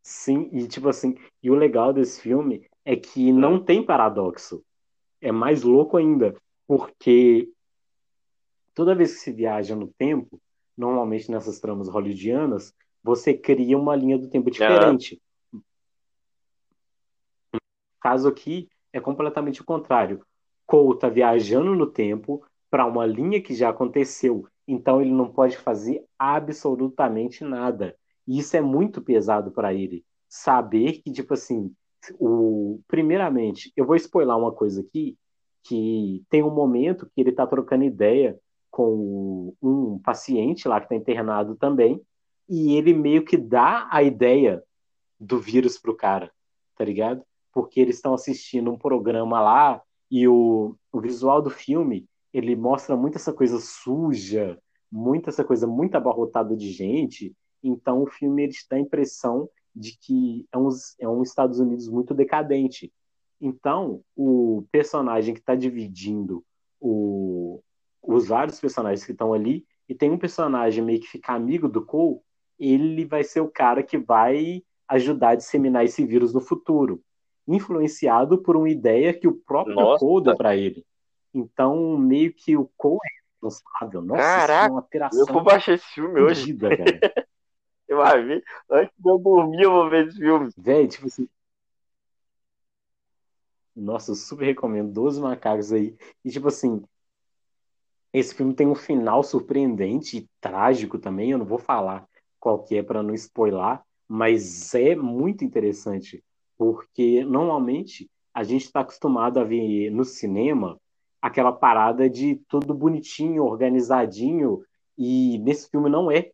Sim, e tipo assim, e o legal desse filme é que não tem paradoxo. É mais louco ainda, porque toda vez que se viaja no tempo, normalmente nessas tramas hollywoodianas, você cria uma linha do tempo diferente. Uhum. Caso aqui é completamente o contrário. Cole está viajando no tempo para uma linha que já aconteceu, então ele não pode fazer absolutamente nada. E isso é muito pesado para ele. Saber que, tipo assim, o... primeiramente, eu vou spoiler uma coisa aqui, que tem um momento que ele está trocando ideia com um paciente lá que está internado também, e ele meio que dá a ideia do vírus pro cara, tá ligado? Porque eles estão assistindo um programa lá e o, o visual do filme ele mostra muito essa coisa suja, muito essa coisa muito abarrotada de gente, então o filme ele dá a impressão de que é um, é um Estados Unidos muito decadente. Então, o personagem que está dividindo o, os vários personagens que estão ali, e tem um personagem meio que fica amigo do Cole, ele vai ser o cara que vai ajudar a disseminar esse vírus no futuro, influenciado por uma ideia que o próprio Nossa. Cole deu para ele. Então, meio que o Cole é responsável. Nossa, Caraca, é uma eu vou baixar esse filme hoje. Cara. <laughs> Você vai ver. Antes de eu dormir, eu vou ver esse filme. Véi, tipo assim. Nossa, eu super recomendo. 12 macacos aí. E tipo assim. Esse filme tem um final surpreendente e trágico também. Eu não vou falar qual que é para não spoiler, mas é muito interessante. Porque normalmente a gente está acostumado a ver no cinema aquela parada de tudo bonitinho, organizadinho. E nesse filme não é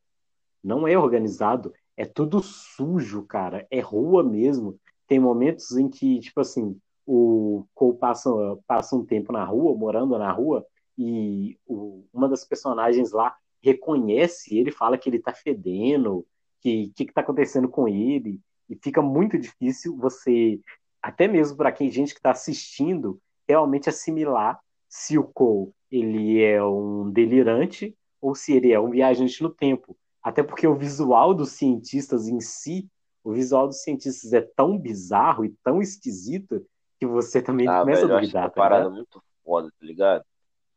não é organizado, é tudo sujo, cara, é rua mesmo. Tem momentos em que, tipo assim, o Cole passa, passa um tempo na rua, morando na rua, e o, uma das personagens lá reconhece ele, fala que ele tá fedendo, que o que, que tá acontecendo com ele, e fica muito difícil você, até mesmo para quem gente que está assistindo, realmente assimilar se o Cole ele é um delirante ou se ele é um viajante no tempo. Até porque o visual dos cientistas em si, o visual dos cientistas é tão bizarro e tão esquisito que você também ah, começa velho, a duvidar. Eu acho tá parada muito foda, tá ligado?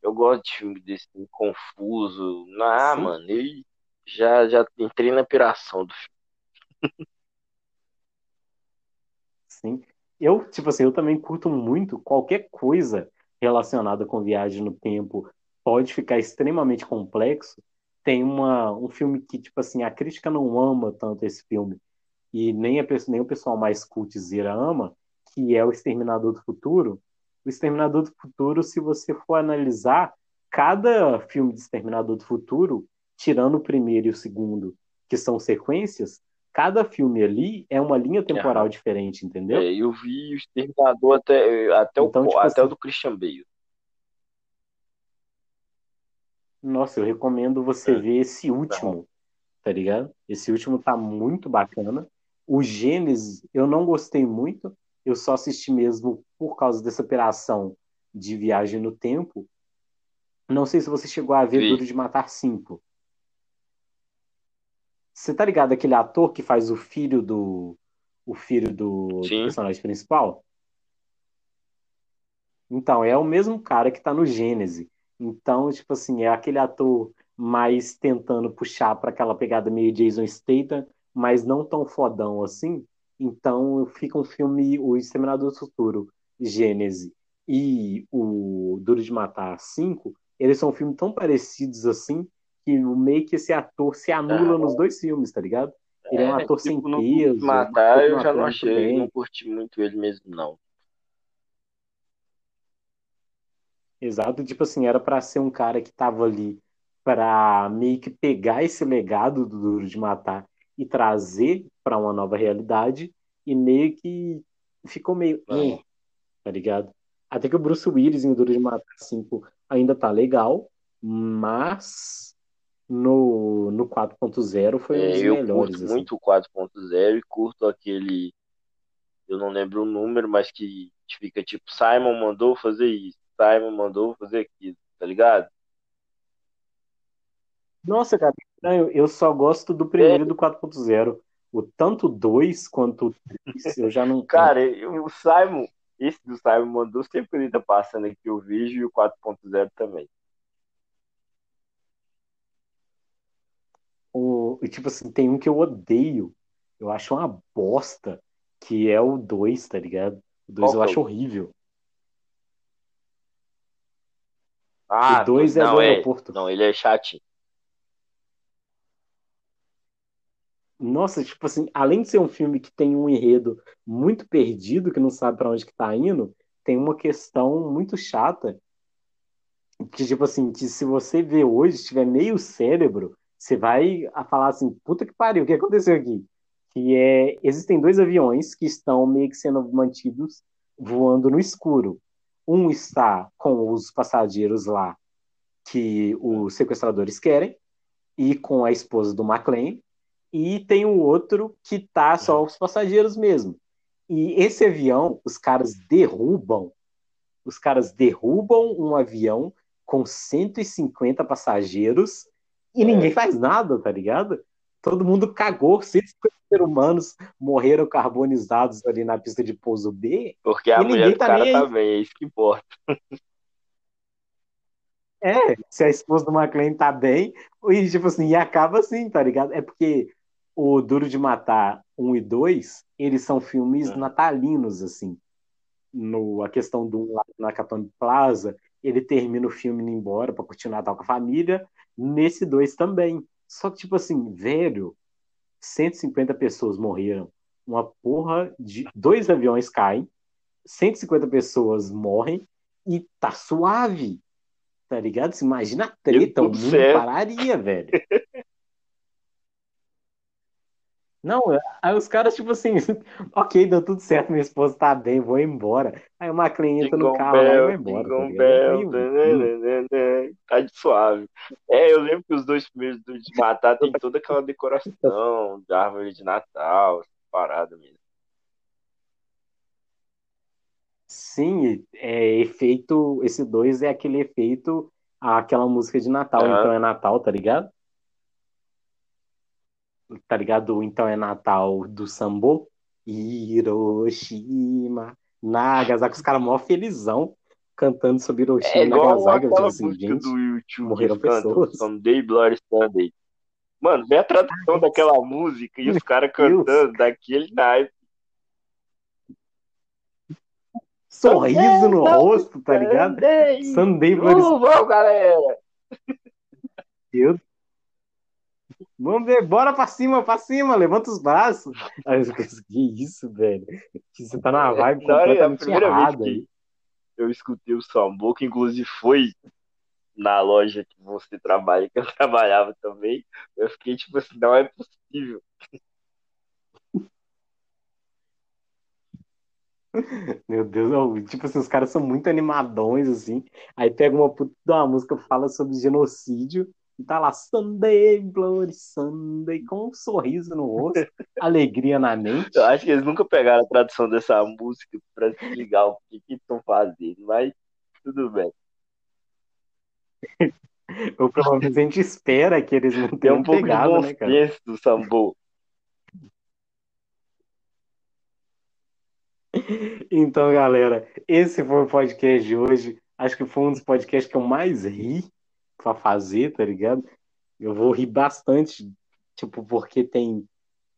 Eu gosto de filme desse filme confuso. Ah, Sim. mano, eu já, já entrei na piração do filme. Sim. Eu, tipo assim, eu também curto muito qualquer coisa relacionada com viagem no tempo. Pode ficar extremamente complexo, tem uma, um filme que, tipo assim, a crítica não ama tanto esse filme, e nem, a, nem o pessoal mais cultzeira ama, que é o Exterminador do Futuro. O Exterminador do Futuro, se você for analisar, cada filme de Exterminador do Futuro, tirando o primeiro e o segundo, que são sequências, cada filme ali é uma linha temporal é. diferente, entendeu? É, eu vi o Exterminador até, até, então, o, tipo até assim, o do Christian Bale. Nossa, eu recomendo você é. ver esse último, tá ligado? Esse último tá muito bacana. O Gênesis, eu não gostei muito, eu só assisti mesmo por causa dessa operação de viagem no tempo. Não sei se você chegou a ver Sim. Duro de Matar 5. Você tá ligado aquele ator que faz o filho do o filho do, do personagem principal? Então, é o mesmo cara que tá no Gênese. Então, tipo assim, é aquele ator mais tentando puxar para aquela pegada meio Jason Statham, mas não tão fodão assim. Então, fica um filme, O Exterminador do Futuro, Gênese, e o Duro de Matar 5, eles são filmes tão parecidos assim, que meio que esse ator se anula nos dois filmes, tá ligado? Ele é, um ator tipo, sem peso. Matar, eu já não achei, não curti muito ele mesmo, não. Exato, tipo assim, era para ser um cara que tava ali para meio que pegar esse legado do Duro de Matar e trazer para uma nova realidade e meio que ficou meio, é. tá ligado? Até que o Bruce Willis em Duro de Matar 5 ainda tá legal, mas no, no 4.0 foi um dos eu melhores. Eu curto assim. muito o 4.0 e curto aquele, eu não lembro o número, mas que fica tipo, Simon mandou fazer isso, Simon mandou fazer aquilo, tá ligado? Nossa, cara, eu só gosto do primeiro e do 4.0. O tanto 2 quanto o 3, eu já não. <laughs> Cara, eu, o Simon, esse do Simon mandou sempre ele tá passando aqui, eu vejo, e o 4.0 também. O, tipo assim, tem um que eu odeio. Eu acho uma bosta. Que é o 2, tá ligado? O 2 eu acho horrível. Ah, o 2 é não, do é, aeroporto. Não, ele é chatinho. Nossa, tipo assim, além de ser um filme que tem um enredo muito perdido, que não sabe para onde que tá indo, tem uma questão muito chata, que tipo assim, que se você vê hoje, tiver meio cérebro, você vai a falar assim, puta que pariu, o que aconteceu aqui? Que é, existem dois aviões que estão meio que sendo mantidos voando no escuro. Um está com os passageiros lá que os sequestradores querem e com a esposa do McLean, e tem o outro que tá só os passageiros mesmo. E esse avião, os caras derrubam, os caras derrubam um avião com 150 passageiros e ninguém faz nada, tá ligado? Todo mundo cagou, 150 seres humanos morreram carbonizados ali na pista de pouso B. Porque a mulher do tá cara tá bem, é isso que importa. É, se a esposa do McLean tá bem, e tipo assim, e acaba assim, tá ligado? É porque o Duro de Matar 1 e 2, eles são filmes é. natalinos, assim. No, a questão do lá na Capão Plaza, ele termina o filme indo embora para curtir o Natal com a família. Nesse 2 também. Só que, tipo assim, velho, 150 pessoas morreram. Uma porra de. Dois aviões caem, 150 pessoas morrem e tá suave. Tá ligado? Você imagina a treta, o mundo certo. pararia, velho. <laughs> Não, aí os caras, tipo assim, <laughs> ok, deu tudo certo, minha esposa tá bem, vou embora. Aí uma cliente no carro bell, e vai embora. Tá, bell, né, né, né, tá de suave. É, eu lembro que os dois primeiros do de matar tem toda aquela decoração de árvore de Natal, parada mesmo. Sim, é efeito. Esse dois é aquele efeito, aquela música de Natal, ah. então é Natal, tá ligado? Tá ligado? Então é Natal do Sambo. Hiroshima, Nagasaki, os caras mó felizão cantando sobre Hiroshima é igual Nagasaki. Aquela assim, música gente, do YouTube morreram pessoas. Someday Bloody Sunday. Mano, vê a tradução Ai, daquela música e os caras cantando daquele naipe. Sorriso no rosto, tá ligado? Sunday Bloody Sunday. galera! Meu Vamos ver, bora pra cima, pra cima, levanta os braços. Aí eu que isso, velho? Você tá na vibe Não, completamente errada aí. Eu escutei o Sambo, que inclusive foi na loja que você trabalha, que eu <laughs> trabalhava também. Eu fiquei tipo assim, não é possível. Meu Deus, tipo assim, os caras são muito animadões, assim. Aí pega uma puta uma música fala sobre genocídio tá lá Sunday, Bloody Sunday, com um sorriso no rosto, <laughs> alegria na mente. Eu acho que eles nunca pegaram a tradução dessa música pra explicar o que estão fazendo, mas tudo bem. <laughs> Ou pelo menos a gente espera que eles não tenham um pouco pegado, de bom né, cara? do Sambo. <laughs> Então, galera, esse foi o podcast de hoje. Acho que foi um dos podcasts que eu mais ri pra fazer, tá ligado? Eu vou rir bastante, tipo, porque tem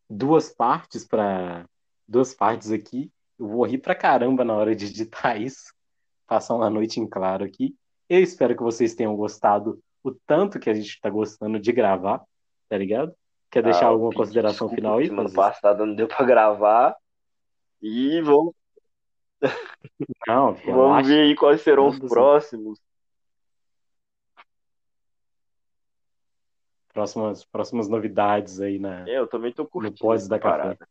duas partes para duas partes aqui. Eu vou rir pra caramba na hora de editar isso. Passar uma noite em claro aqui. Eu espero que vocês tenham gostado o tanto que a gente tá gostando de gravar, tá ligado? Quer deixar Ah, alguma consideração desculpa, final aí, Semana passada não deu pra gravar. E vamos, Não, <laughs> vamos ver aí quais serão os assim. próximos. Próximas, próximas novidades aí na, É, eu também tô no curtindo pós essa da café. parada.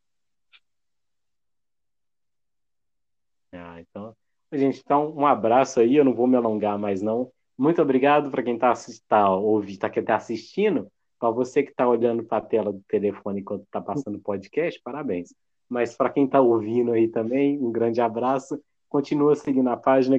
Ah, então, gente, então um abraço aí, eu não vou me alongar mais não. Muito obrigado para quem está tá, ouvindo, tá, tá assistindo, para você que está olhando para a tela do telefone enquanto está passando o podcast, parabéns. Mas para quem está ouvindo aí também, um grande abraço. Continua seguindo a página